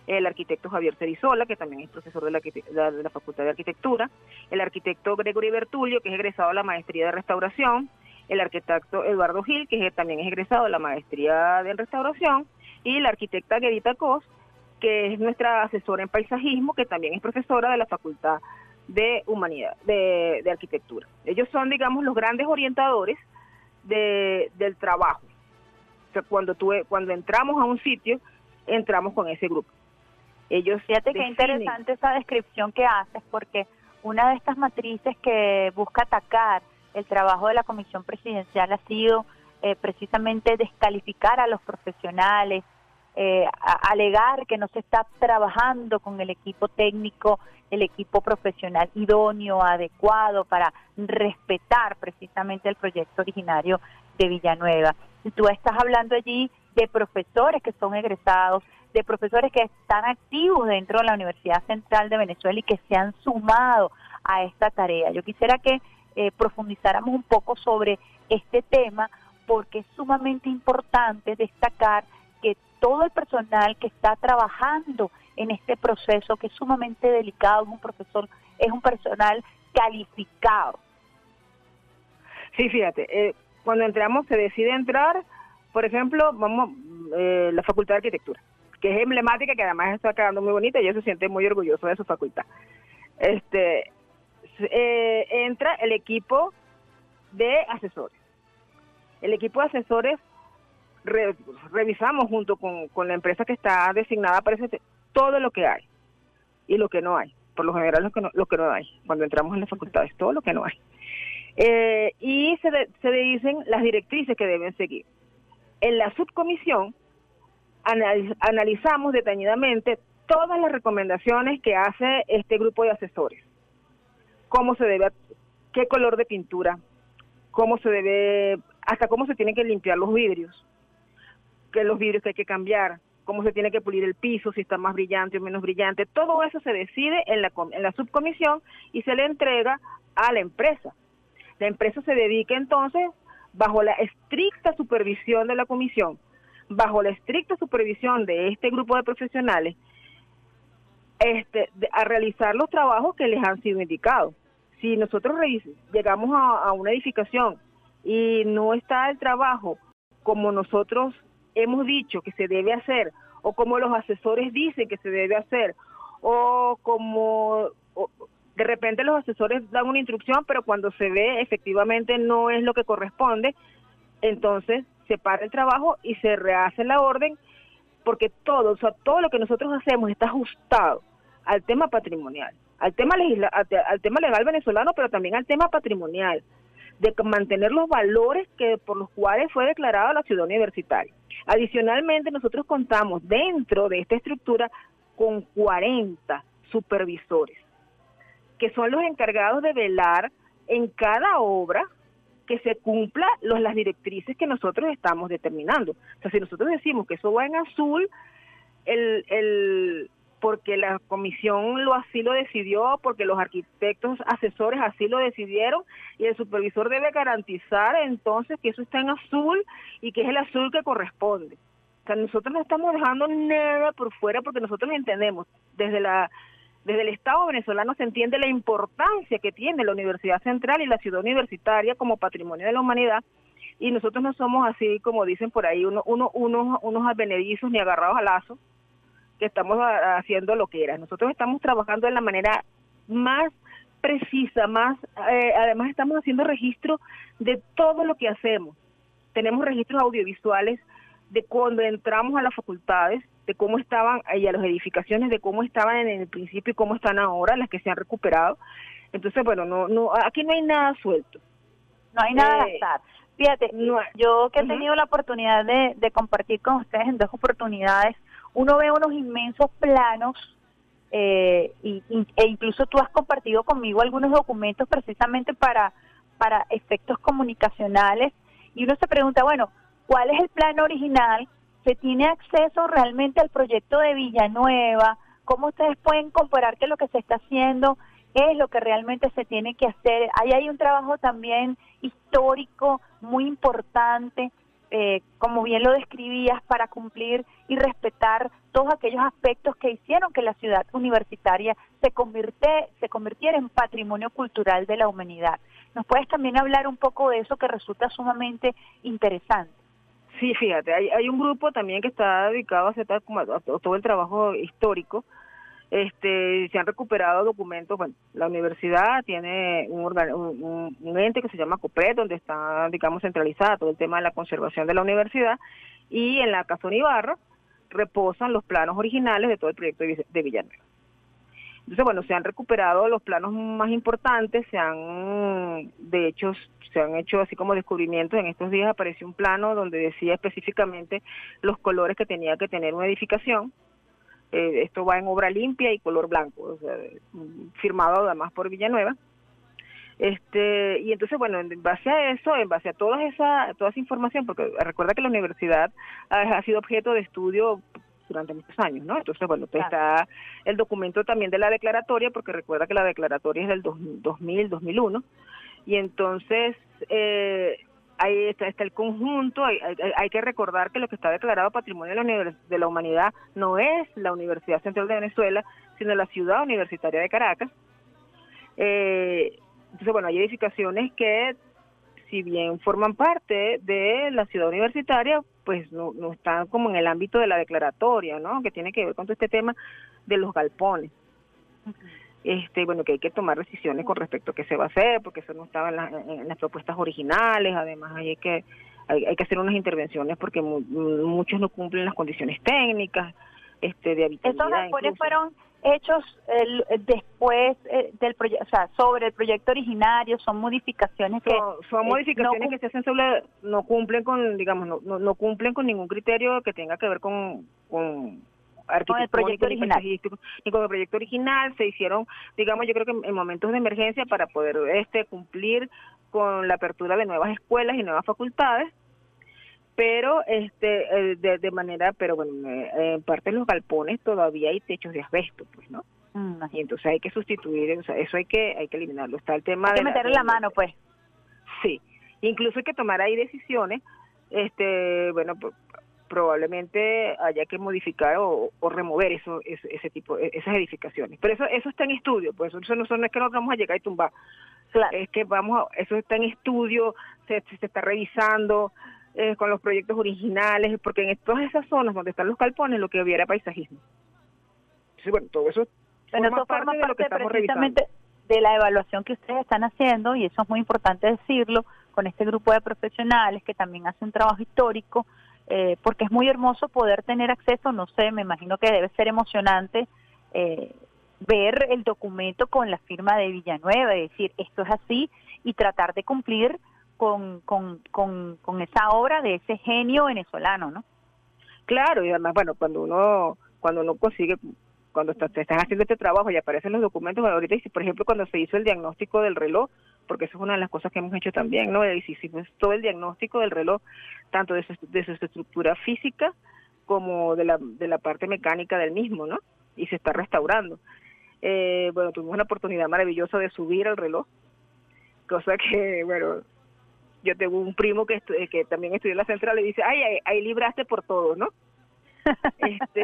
el arquitecto Javier Cerizola, que también es profesor de la, Facultad de Arquitectura, el arquitecto Gregory Bertulio, que es egresado de la Maestría de Restauración, el arquitecto Eduardo Gil, que también es egresado de la Maestría de Restauración, y la arquitecta Gerita Cos, que es nuestra asesora en paisajismo, que también es profesora de la Facultad de Humanidad, de Arquitectura. Ellos son, digamos, los grandes orientadores de, del trabajo. O sea, cuando, tú, cuando entramos a un sitio, entramos con ese grupo. Ellos Fíjate qué interesante esa descripción que haces, porque una de estas matrices que busca atacar el trabajo de la Comisión Presidencial ha sido eh, precisamente descalificar a los profesionales, eh, alegar que no se está trabajando con el equipo técnico, el equipo profesional idóneo, adecuado para respetar precisamente el proyecto originario de Villanueva. Y tú estás hablando allí de profesores que son egresados, de profesores que están activos dentro de la Universidad Central de Venezuela y que se han sumado a esta tarea. Yo quisiera que eh, profundizáramos un poco sobre este tema porque es sumamente importante destacar todo el personal que está trabajando en este proceso, que es sumamente delicado, es un profesor, es un personal calificado. Sí, fíjate, eh, cuando entramos se decide entrar, por ejemplo, vamos, eh, la Facultad de Arquitectura, que es emblemática, que además está quedando muy bonita y ellos se siente muy orgulloso de su facultad. Este, eh, entra el equipo de asesores. El equipo de asesores re- revisamos junto con, con la empresa que está designada para ese todo lo que hay y lo que no hay. Por lo general lo que no, lo que no hay cuando entramos en las facultades, todo lo que no hay. Eh, y se, de- se dicen las directrices que deben seguir. En la subcomisión analiz- analizamos detenidamente todas las recomendaciones que hace este grupo de asesores. Cómo se debe, qué color de pintura, cómo se debe, hasta cómo se tienen que limpiar los vidrios, que los vidrios que hay que cambiar, cómo se tiene que pulir el piso, si está más brillante o menos brillante. Todo eso se decide en la, subcomisión y se le entrega a la empresa. La empresa se dedica entonces, bajo la estricta supervisión de la comisión, bajo la estricta supervisión de este grupo de profesionales, este, a realizar los trabajos que les han sido indicados. Si nosotros llegamos a una edificación y no está el trabajo como nosotros hemos dicho que se debe hacer, o como los asesores dicen que se debe hacer, o como de repente los asesores dan una instrucción, pero cuando se ve efectivamente no es lo que corresponde, entonces se para el trabajo y se rehace la orden, porque todo, o sea, todo lo que nosotros hacemos está ajustado al tema patrimonial, al tema legisla al tema legal venezolano, pero también al tema patrimonial, de mantener los valores que por los cuales fue declarada la ciudad universitaria. Adicionalmente, nosotros contamos dentro de esta estructura con 40 supervisores, que son los encargados de velar en cada obra que se cumpla los, las directrices que nosotros estamos determinando. O sea, si nosotros decimos que eso va en azul, el, el, porque la comisión lo así lo decidió, porque los arquitectos asesores así lo decidieron y el supervisor debe garantizar entonces que eso está en azul y que es el azul que corresponde. O sea, nosotros no estamos dejando nada por fuera porque nosotros entendemos desde la desde el Estado venezolano se entiende la importancia que tiene la Universidad Central y la ciudad universitaria como patrimonio de la humanidad y nosotros no somos así como dicen por ahí uno, uno, unos, unos advenedizos ni agarrados a lazo que estamos a- haciendo lo que era. Nosotros estamos trabajando de la manera más precisa, más, eh, además estamos haciendo registro de todo lo que hacemos. Tenemos registros audiovisuales de cuando entramos a las facultades, de cómo estaban y a las edificaciones, de cómo estaban en el principio y cómo están ahora, las que se han recuperado. Entonces, bueno, no, no, aquí no hay nada suelto. No hay nada Eh, azar. Fíjate, yo que he tenido la oportunidad de, de compartir con ustedes en dos oportunidades, uno ve unos inmensos planos eh, y, e incluso tú has compartido conmigo algunos documentos precisamente para, para efectos comunicacionales y uno se pregunta, bueno, ¿cuál es el plan original? ¿Se tiene acceso realmente al proyecto de Villanueva? ¿Cómo ustedes pueden comparar que lo que se está haciendo es lo que realmente se tiene que hacer? Ahí hay un trabajo también histórico muy importante, eh, como bien lo describías, para cumplir y respetar todos aquellos aspectos que hicieron que la ciudad universitaria se, convierte, se convirtiera en patrimonio cultural de la humanidad. ¿Nos puedes también hablar un poco de eso que resulta sumamente interesante? Sí, fíjate, hay, hay un grupo también que está dedicado a hacer todo el trabajo histórico. Este, se han recuperado documentos. Bueno, la universidad tiene un, un, ente que se llama COPRED, donde está, digamos, centralizada todo el tema de la conservación de la universidad. Y en la Casona Ibarra reposan los planos originales de todo el proyecto de Vill- de Villanueva. Entonces, bueno, se han recuperado los planos más importantes, se han, de hecho, se han hecho así como descubrimientos. En estos días apareció un plano donde decía específicamente los colores que tenía que tener una edificación. Eh, esto va en obra limpia y color blanco, o sea, mm, firmado además por Villanueva. Este, y entonces, bueno, en base a eso, en base a toda esa, toda esa información, porque recuerda que la universidad ha, ha sido objeto de estudio durante muchos años, ¿no? Entonces, bueno, está el documento también de la declaratoria, porque recuerda que la declaratoria es del dos- 2000, 2001, y entonces eh, ahí está, está el conjunto, hay, hay, hay que recordar que lo que está declarado Patrimonio de la, de la Humanidad no es la Universidad Central de Venezuela, sino la Ciudad Universitaria de Caracas. Eh, entonces, bueno, hay edificaciones que, si bien forman parte de la ciudad universitaria, pues no, no están como en el ámbito de la declaratoria, ¿no? Que tiene que ver con todo este tema de los galpones. Este, bueno, que hay que tomar decisiones con respecto a qué se va a hacer, porque eso no estaba en, la- en- las propuestas originales, además hay que hay, hay que hacer unas intervenciones porque mu- muchos no cumplen las condiciones técnicas este de habitabilidad. Esos galpones fueron hechos el- después eh, del proyecto, o sea, sobre el proyecto originario, son modificaciones que... son, son eh, modificaciones no que se hacen sobre no cumplen con digamos no, no, no cumplen con ningún criterio que tenga que ver con con proyecto ni original. ni con el proyecto original se hicieron digamos yo creo que en momentos de emergencia para poder este cumplir con la apertura de nuevas escuelas y nuevas facultades pero este eh, de, de manera pero bueno eh, en parte los galpones todavía hay techos de asbesto pues no Mm, y entonces hay que sustituir o sea, eso hay que hay que eliminarlo. Está el tema Hay que de meterle de- la mano, pues. Sí, incluso hay que tomar ahí decisiones, este, bueno, pro- probablemente haya que modificar o, o remover eso, ese, ese tipo, e- esas edificaciones. Pero eso, eso está en estudio, pues eso no, no es que nosotros vamos a llegar y tumbar, es que vamos, a- eso está en estudio, se, se está revisando eh, con los proyectos originales, porque en todas esas zonas donde están los calpones lo que había era paisajismo. Entonces, bueno, todo eso Bueno, forma eso parte forma de lo que parte estamos precisamente de la evaluación que ustedes están haciendo y eso es muy importante decirlo con este grupo de profesionales que también hace un trabajo histórico eh, porque es muy hermoso poder tener acceso, no sé, me imagino que debe ser emocionante eh, ver el documento con la firma de Villanueva, y decir esto es así y tratar de cumplir con, con, con, esa obra de ese genio venezolano, ¿no? Claro, y además, bueno, cuando uno cuando uno consigue, cuando te estás haciendo este trabajo y aparecen los documentos, bueno, ahorita, por ejemplo, cuando se hizo el diagnóstico del reloj, porque eso es una de las cosas que hemos hecho también, ¿no? Hicimos todo el diagnóstico del reloj, tanto de su, de su estructura física como de la, de la parte mecánica del mismo, ¿no? Y se está restaurando. Eh, bueno, tuvimos una oportunidad maravillosa de subir al reloj, cosa que, bueno, yo tengo un primo que, estu- que también estudió en la central y dice, ay, ahí, libraste por todo, ¿no? este,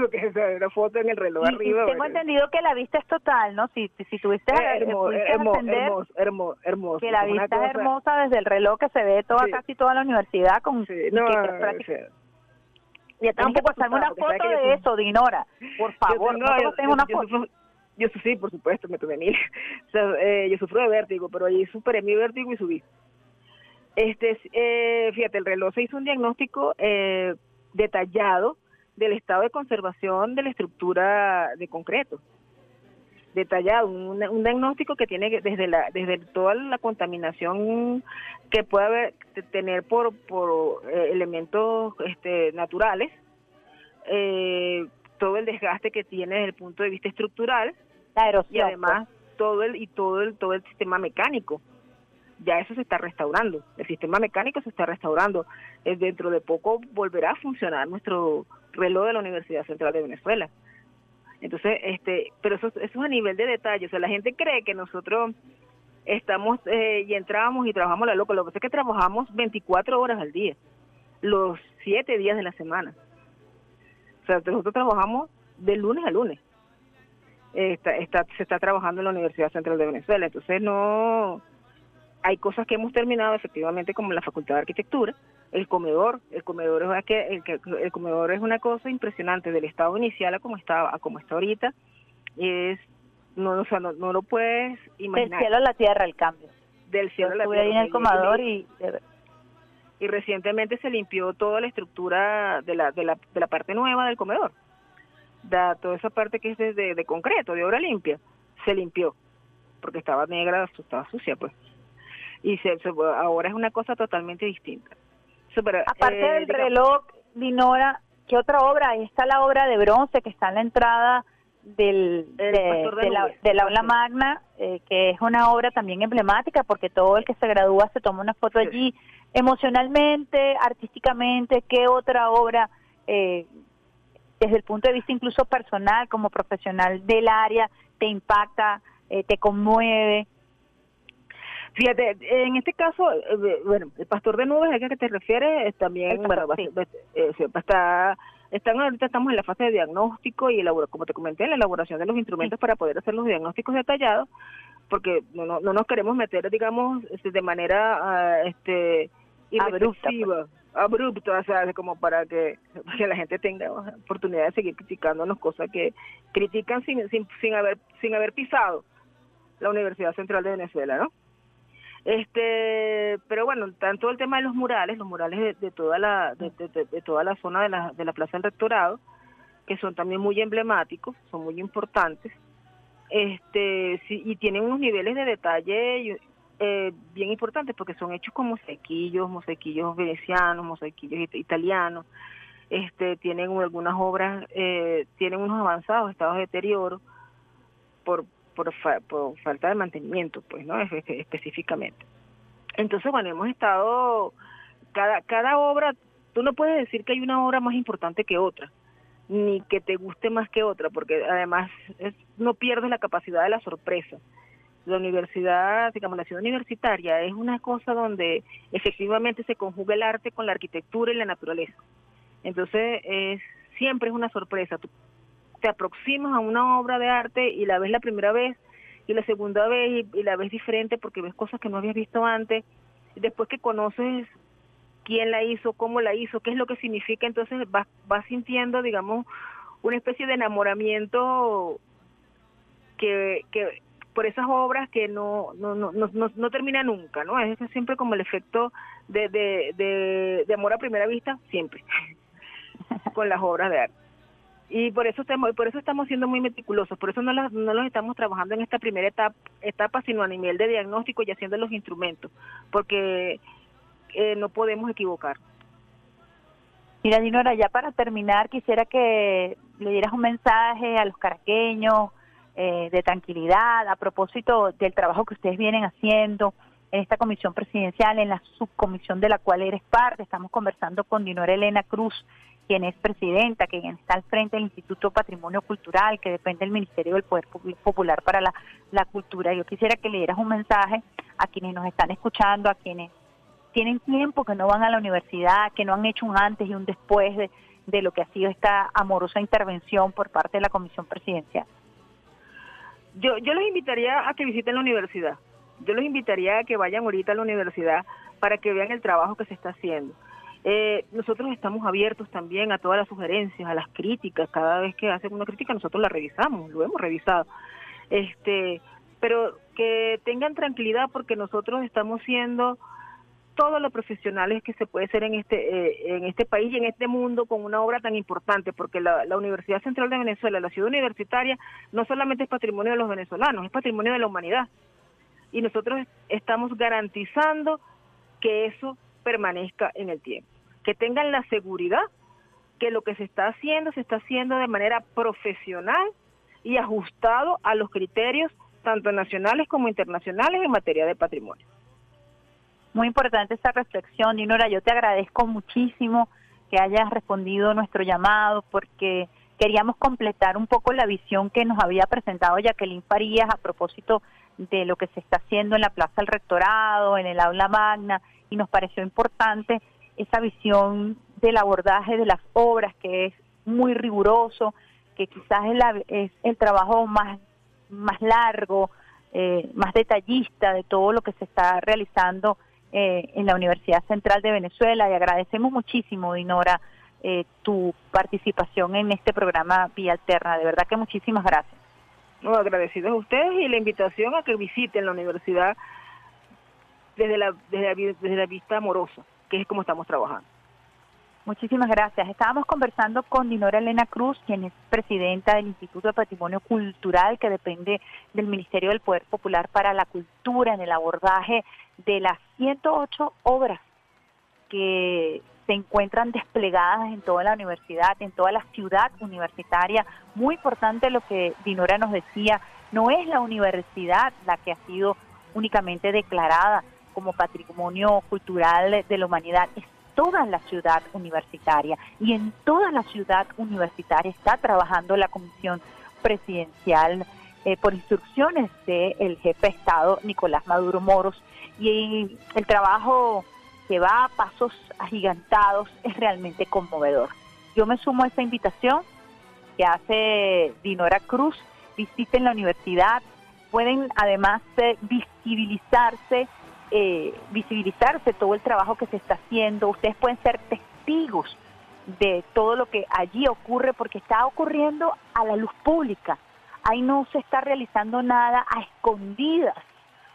porque o sea, una foto en el reloj Y- y arriba. tengo bueno, entendido que la vista es total, ¿no? Si, si tuviste eh, hermo- pudiste hermo- ascender, hermoso, hermoso, hermoso. que la vista es cosa- hermosa desde el reloj que se ve toda Sí. casi toda la universidad con y no, que Ya tienes que pasarme una foto que yo de eso, Dinora, por favor, tengo- no te yo- tengo yo- una yo foto. sufro- yo sí, por supuesto, me tomé mil. O sea, eh, yo sufro de vértigo, pero ahí superé mi vértigo y subí. Este, eh, fíjate, el reloj se hizo un diagnóstico eh, detallado del estado de conservación de la estructura de concreto. Detallado, un, un diagnóstico que tiene desde la desde toda la contaminación que puede haber tener por por eh, elementos este, naturales, eh, todo el desgaste que tiene desde el punto de vista estructural La erosión, y además todo el y todo el todo el sistema mecánico ya eso se está restaurando el sistema mecánico se está restaurando Eh, dentro de poco volverá a funcionar nuestro reloj de la Universidad Central de Venezuela entonces este pero eso, eso es a nivel de detalle o sea la gente cree que nosotros estamos eh, y entramos y trabajamos la loca lo que pasa es que trabajamos 24 horas al día los siete días de la semana o sea, nosotros trabajamos de lunes a lunes. Está, está, se está trabajando en la Universidad Central de Venezuela. Entonces, no. Hay cosas que hemos terminado, efectivamente, como la Facultad de Arquitectura, el comedor, el comedor es el, comedor es una cosa impresionante del estado inicial a como está a como está ahorita es no o sea, no, no lo puedes Del imaginar cielo a la tierra el cambio. del cielo a la Estuve ahí en tierra. el comedor y y recientemente se limpió toda la estructura de la, de la, de la parte nueva del comedor. Da, toda esa parte que es de, de- de concreto, de obra limpia, se limpió, porque estaba negra, estaba sucia, pues. Y se, ahora es una cosa totalmente distinta. So, pero, Aparte eh, del digamos- reloj, Dinora, ¿qué otra obra? Ahí está la obra de bronce que está en la entrada del, El de, Pastor de de la, aula magna, eh, que es una obra también emblemática porque todo el que se gradúa se toma una foto allí. Emocionalmente, artísticamente, ¿qué otra obra, eh, desde el punto de vista incluso personal, como profesional del área, te impacta, eh, te conmueve? Fíjate, en este caso, eh, bueno, el pastor de nubes, ¿a qué te refieres? También, bueno, va- va- eh, va- está, están, ahorita estamos en la fase de diagnóstico y elabora, como te comenté, la elaboración de los instrumentos para poder hacer los diagnósticos detallados, porque no, no, no nos queremos meter, digamos, este, de manera ah, este, irreflexiva, abrupta, o sea, como para que, para que la gente tenga oportunidad de seguir criticándonos cosas que critican sin, sin, sin haber sin haber pisado la Universidad Central de Venezuela, ¿no? Este, pero bueno, tanto el tema de los murales, los murales de, toda la de, toda la zona de la, de la Plaza del Rectorado, que son también muy emblemáticos, son muy importantes, este, sí, y tienen unos niveles de detalle eh, bien importantes porque son hechos con mosaiquillos, mosaiquillos venecianos, mosaiquillos it- italianos, este, tienen algunas obras, eh, tienen unos avanzados estados de deterioro por por, fa- por falta de mantenimiento, pues, ¿no? Espe- específicamente. Entonces, bueno, hemos estado, cada, cada obra, tú no puedes decir que hay una obra más importante que otra, ni que te guste más que otra, porque además es- no pierdes la capacidad de la sorpresa. La universidad, digamos, la ciudad universitaria es una cosa donde efectivamente se conjuga el arte con la arquitectura y la naturaleza. Entonces, es, siempre es una sorpresa. Tú te aproximas a una obra de arte y la ves la primera vez y la segunda vez y, la ves diferente porque ves cosas que no habías visto antes. Después que conoces quién la hizo, cómo la hizo, qué es lo que significa, entonces vas, vas sintiendo, digamos, una especie de enamoramiento que, que por esas obras que no, no, no, no, no, termina nunca, ¿no? Es siempre como el efecto de, de, de amor a primera vista, siempre, con las obras de arte y por eso estamos por eso estamos siendo muy meticulosos por eso no las, no los estamos trabajando en esta primera etapa etapa sino a nivel de diagnóstico y haciendo los instrumentos porque eh, no podemos equivocar Mira, Dinora, ya para terminar, quisiera que le dieras un mensaje a los caraqueños eh, de tranquilidad a propósito del trabajo que ustedes vienen haciendo en esta comisión presidencial, en la subcomisión de la cual eres parte. Estamos conversando con Dinora Elena Cruz, quien es presidenta, quien está al frente del Instituto Patrimonio Cultural, que depende del Ministerio del Poder Pu- Popular para la, la Cultura. Yo quisiera que le dieras un mensaje a quienes nos están escuchando, a quienes tienen tiempo que no van a la universidad, que no han hecho un antes y un después de, de lo que ha sido esta amorosa intervención por parte de la Comisión Presidencial. yo yo los invitaría a que visiten la universidad yo los invitaría a que vayan ahorita a la universidad para que vean el trabajo que se está haciendo Eh, nosotros estamos abiertos también a todas las sugerencias, a las críticas. Cada vez que hacen una crítica, nosotros la revisamos, lo hemos revisado. Este, pero que tengan tranquilidad porque nosotros estamos siendo todos los profesionales que se puede ser en este eh, en este país y en este mundo con una obra tan importante porque la, la Universidad Central de Venezuela, la ciudad universitaria, no solamente es patrimonio de los venezolanos, es patrimonio de la humanidad. Y nosotros estamos garantizando que eso permanezca en el tiempo, que tengan la seguridad que lo que se está haciendo se está haciendo de manera profesional y ajustado a los criterios tanto nacionales como internacionales en materia de patrimonio. Muy importante esta reflexión, Dinora. Yo te agradezco muchísimo que hayas respondido nuestro llamado porque queríamos completar un poco la visión que nos había presentado Jacqueline Farías a propósito de lo que se está haciendo en la Plaza del Rectorado, en el aula magna, y nos pareció importante esa visión del abordaje de las obras que es muy riguroso, que quizás es, la- es el trabajo más, más largo, eh, más detallista de todo lo que se está realizando eh, en la Universidad Central de Venezuela y agradecemos muchísimo, Dinora, eh, tu participación en este programa Vía Alterna. De verdad que muchísimas gracias. No, agradecidos a ustedes y la invitación a que visiten la universidad desde la, desde la, desde la vista amorosa, que es como estamos trabajando. Muchísimas gracias. Estábamos conversando con Dinora Elena Cruz, quien es presidenta del Instituto de Patrimonio Cultural, que depende del Ministerio del Poder Popular para la Cultura, en el abordaje de las 108 obras que se encuentran desplegadas en toda la universidad, en toda la ciudad universitaria. Muy importante lo que Dinora nos decía, no es la universidad la que ha sido únicamente declarada como patrimonio cultural de la humanidad, es toda la ciudad universitaria. Y en toda la ciudad universitaria está trabajando la comisión presidencial eh, por instrucciones del jefe de Estado Nicolás Maduro Moros. Y el trabajo que va a pasos agigantados es realmente conmovedor. Yo me sumo a esa invitación que hace Dinora Cruz, visiten la universidad, pueden además eh, visibilizarse eh, visibilizarse todo el trabajo que se está haciendo. Ustedes pueden ser testigos de todo lo que allí ocurre porque está ocurriendo a la luz pública. Ahí no se está realizando nada a escondidas.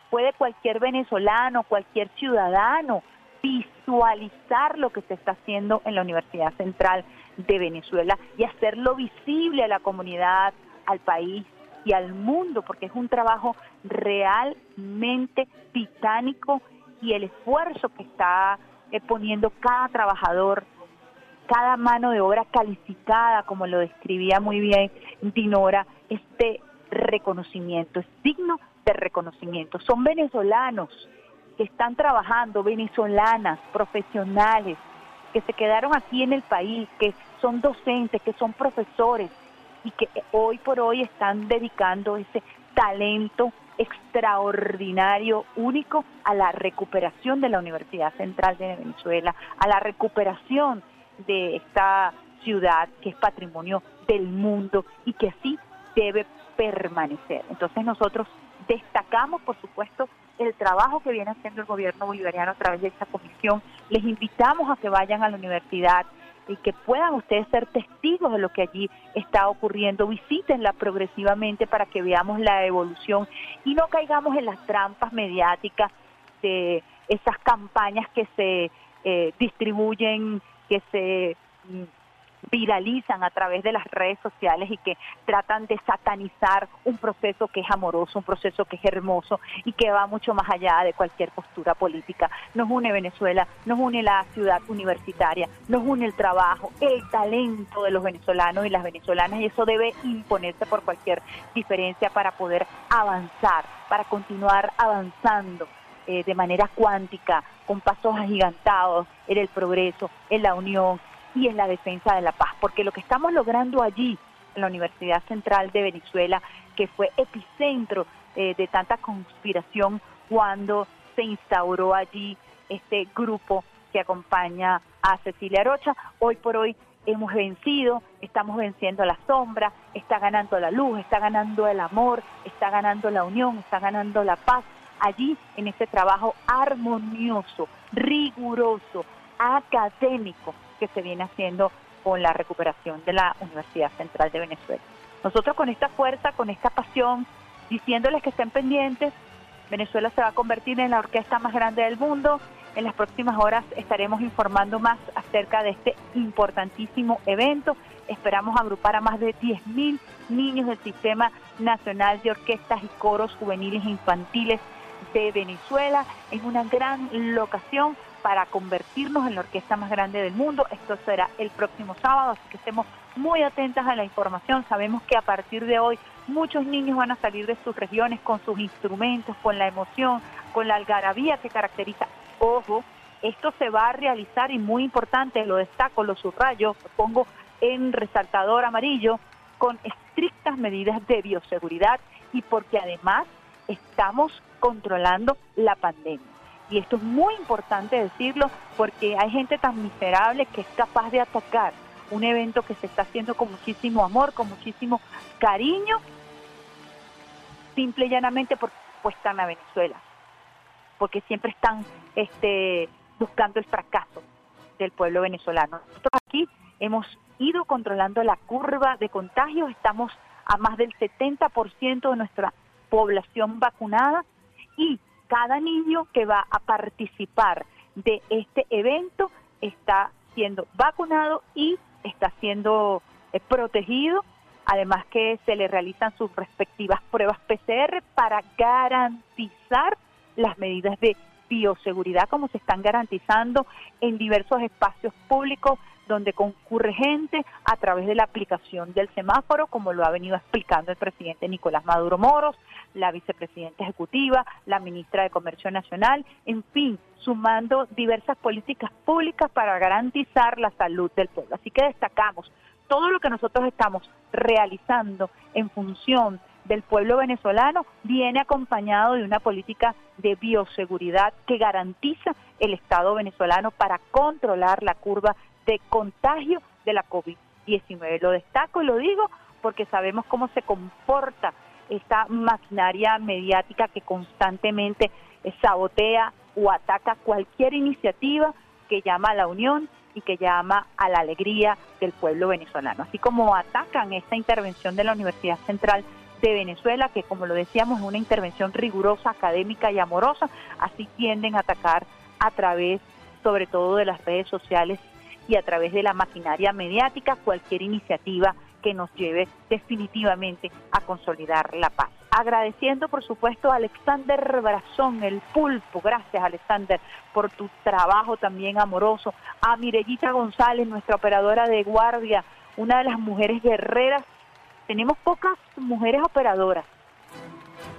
Puede cualquier venezolano, cualquier ciudadano visualizar lo que se está haciendo en la Universidad Central de Venezuela y hacerlo visible a la comunidad, al país, y al mundo, porque es un trabajo realmente titánico y el esfuerzo que está eh, poniendo cada trabajador, cada mano de obra calificada, como lo describía muy bien Dinora, este reconocimiento, es digno de reconocimiento. Son venezolanos que están trabajando, venezolanas, profesionales, que se quedaron aquí en el país, que son docentes, que son profesores, y que hoy por hoy están dedicando ese talento extraordinario, único, a la recuperación de la Universidad Central de Venezuela, a la recuperación de esta ciudad que es patrimonio del mundo y que así debe permanecer. Entonces nosotros destacamos, por supuesto, el trabajo que viene haciendo el gobierno bolivariano a través de esta comisión. Les invitamos a que vayan a la universidad, y que puedan ustedes ser testigos de lo que allí está ocurriendo. Visítenla progresivamente para que veamos la evolución y no caigamos en las trampas mediáticas de esas campañas que se eh, distribuyen, que se mm, viralizan a través de las redes sociales y que tratan de satanizar un proceso que es amoroso, un proceso que es hermoso y que va mucho más allá de cualquier postura política. Nos une Venezuela, nos une la ciudad universitaria, nos une el trabajo, el talento de los venezolanos y las venezolanas y eso debe imponerse por cualquier diferencia para poder avanzar, para continuar avanzando eh, de manera cuántica, con pasos agigantados en el progreso, en la unión, y en la defensa de la paz, porque lo que estamos logrando allí, en la Universidad Central de Venezuela, que fue epicentro eh, de tanta conspiración cuando se instauró allí este grupo que acompaña a Cecilia Rocha, hoy por hoy hemos vencido, estamos venciendo la sombra, está ganando la luz, está ganando el amor, está ganando la unión, está ganando la paz, allí en este trabajo armonioso, riguroso, académico, que se viene haciendo con la recuperación de la Universidad Central de Venezuela. Nosotros con esta fuerza, con esta pasión, diciéndoles que estén pendientes, Venezuela se va a convertir en la orquesta más grande del mundo. En las próximas horas estaremos informando más acerca de este importantísimo evento. Esperamos agrupar a más de 10.000 niños del Sistema Nacional de Orquestas y Coros Juveniles e Infantiles de Venezuela en una gran locación para convertirnos en la orquesta más grande del mundo. Esto será el próximo sábado, así que estemos muy atentas a la información. Sabemos que a partir de hoy muchos niños van a salir de sus regiones con sus instrumentos, con la emoción, con la algarabía que caracteriza. Ojo, esto se va a realizar y muy importante, lo destaco, lo subrayo, lo pongo en resaltador amarillo, con estrictas medidas de bioseguridad y porque además estamos controlando la pandemia. Y esto es muy importante decirlo porque hay gente tan miserable que es capaz de atacar un evento que se está haciendo con muchísimo amor, con muchísimo cariño, simple y llanamente porque están a Venezuela. porque siempre están este, buscando el fracaso del pueblo venezolano. Nosotros aquí hemos ido controlando la curva de contagios, estamos a más del 70% de nuestra población vacunada y cada niño que va a participar de este evento está siendo vacunado y está siendo eh, protegido, además que se le realizan sus respectivas pruebas PCR para garantizar las medidas de bioseguridad como se están garantizando en diversos espacios públicos donde concurre gente a través de la aplicación del semáforo, como lo ha venido explicando el presidente Nicolás Maduro Moros, la vicepresidenta ejecutiva, la ministra de Comercio Nacional, en fin, sumando diversas políticas públicas para garantizar la salud del pueblo. Así que destacamos todo lo que nosotros estamos realizando en función del pueblo venezolano viene acompañado de una política de bioseguridad que garantiza el Estado venezolano para controlar la curva de contagio de la COVID-19. Lo destaco y lo digo porque sabemos cómo se comporta esta maquinaria mediática que constantemente sabotea o ataca cualquier iniciativa que llama a la unión y que llama a la alegría del pueblo venezolano. Así como atacan esta intervención de la Universidad Central de Venezuela, que como lo decíamos es una intervención rigurosa, académica y amorosa, así tienden a atacar a través sobre todo de las redes sociales y a través de la maquinaria mediática cualquier iniciativa que nos lleve definitivamente a consolidar la paz. Agradeciendo, por supuesto, a Alexander Brazón, el pulpo. Gracias, Alexander, por tu trabajo también amoroso. A Mirellita González, nuestra operadora de guardia, una de las mujeres guerreras. Tenemos pocas mujeres operadoras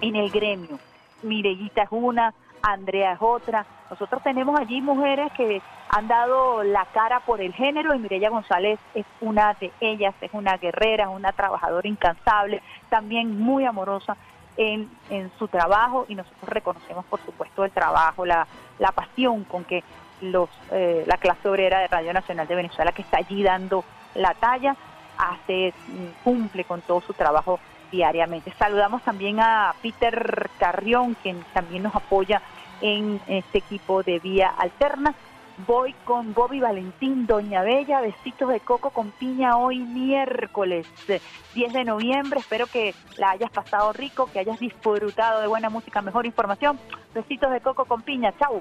en el gremio. Mirellita es una, Andrea es otra. Nosotros tenemos allí mujeres que han dado la cara por el género y Mireya González es una de ellas, es una guerrera, una trabajadora incansable, también muy amorosa en, su trabajo y nosotros reconocemos por supuesto el trabajo, la, la pasión con que los, eh, la clase obrera de Radio Nacional de Venezuela que está allí dando la talla, hace, mm, cumple con todo su trabajo diariamente. Saludamos también a Peter Carrión, quien también nos apoya en este equipo de Vía Alterna. Voy con Bobby Valentín, Doña Bella, besitos de coco con piña hoy miércoles 10 de noviembre. Espero que la hayas pasado rico, que hayas disfrutado de buena música, mejor información. Besitos de coco con piña. Chau.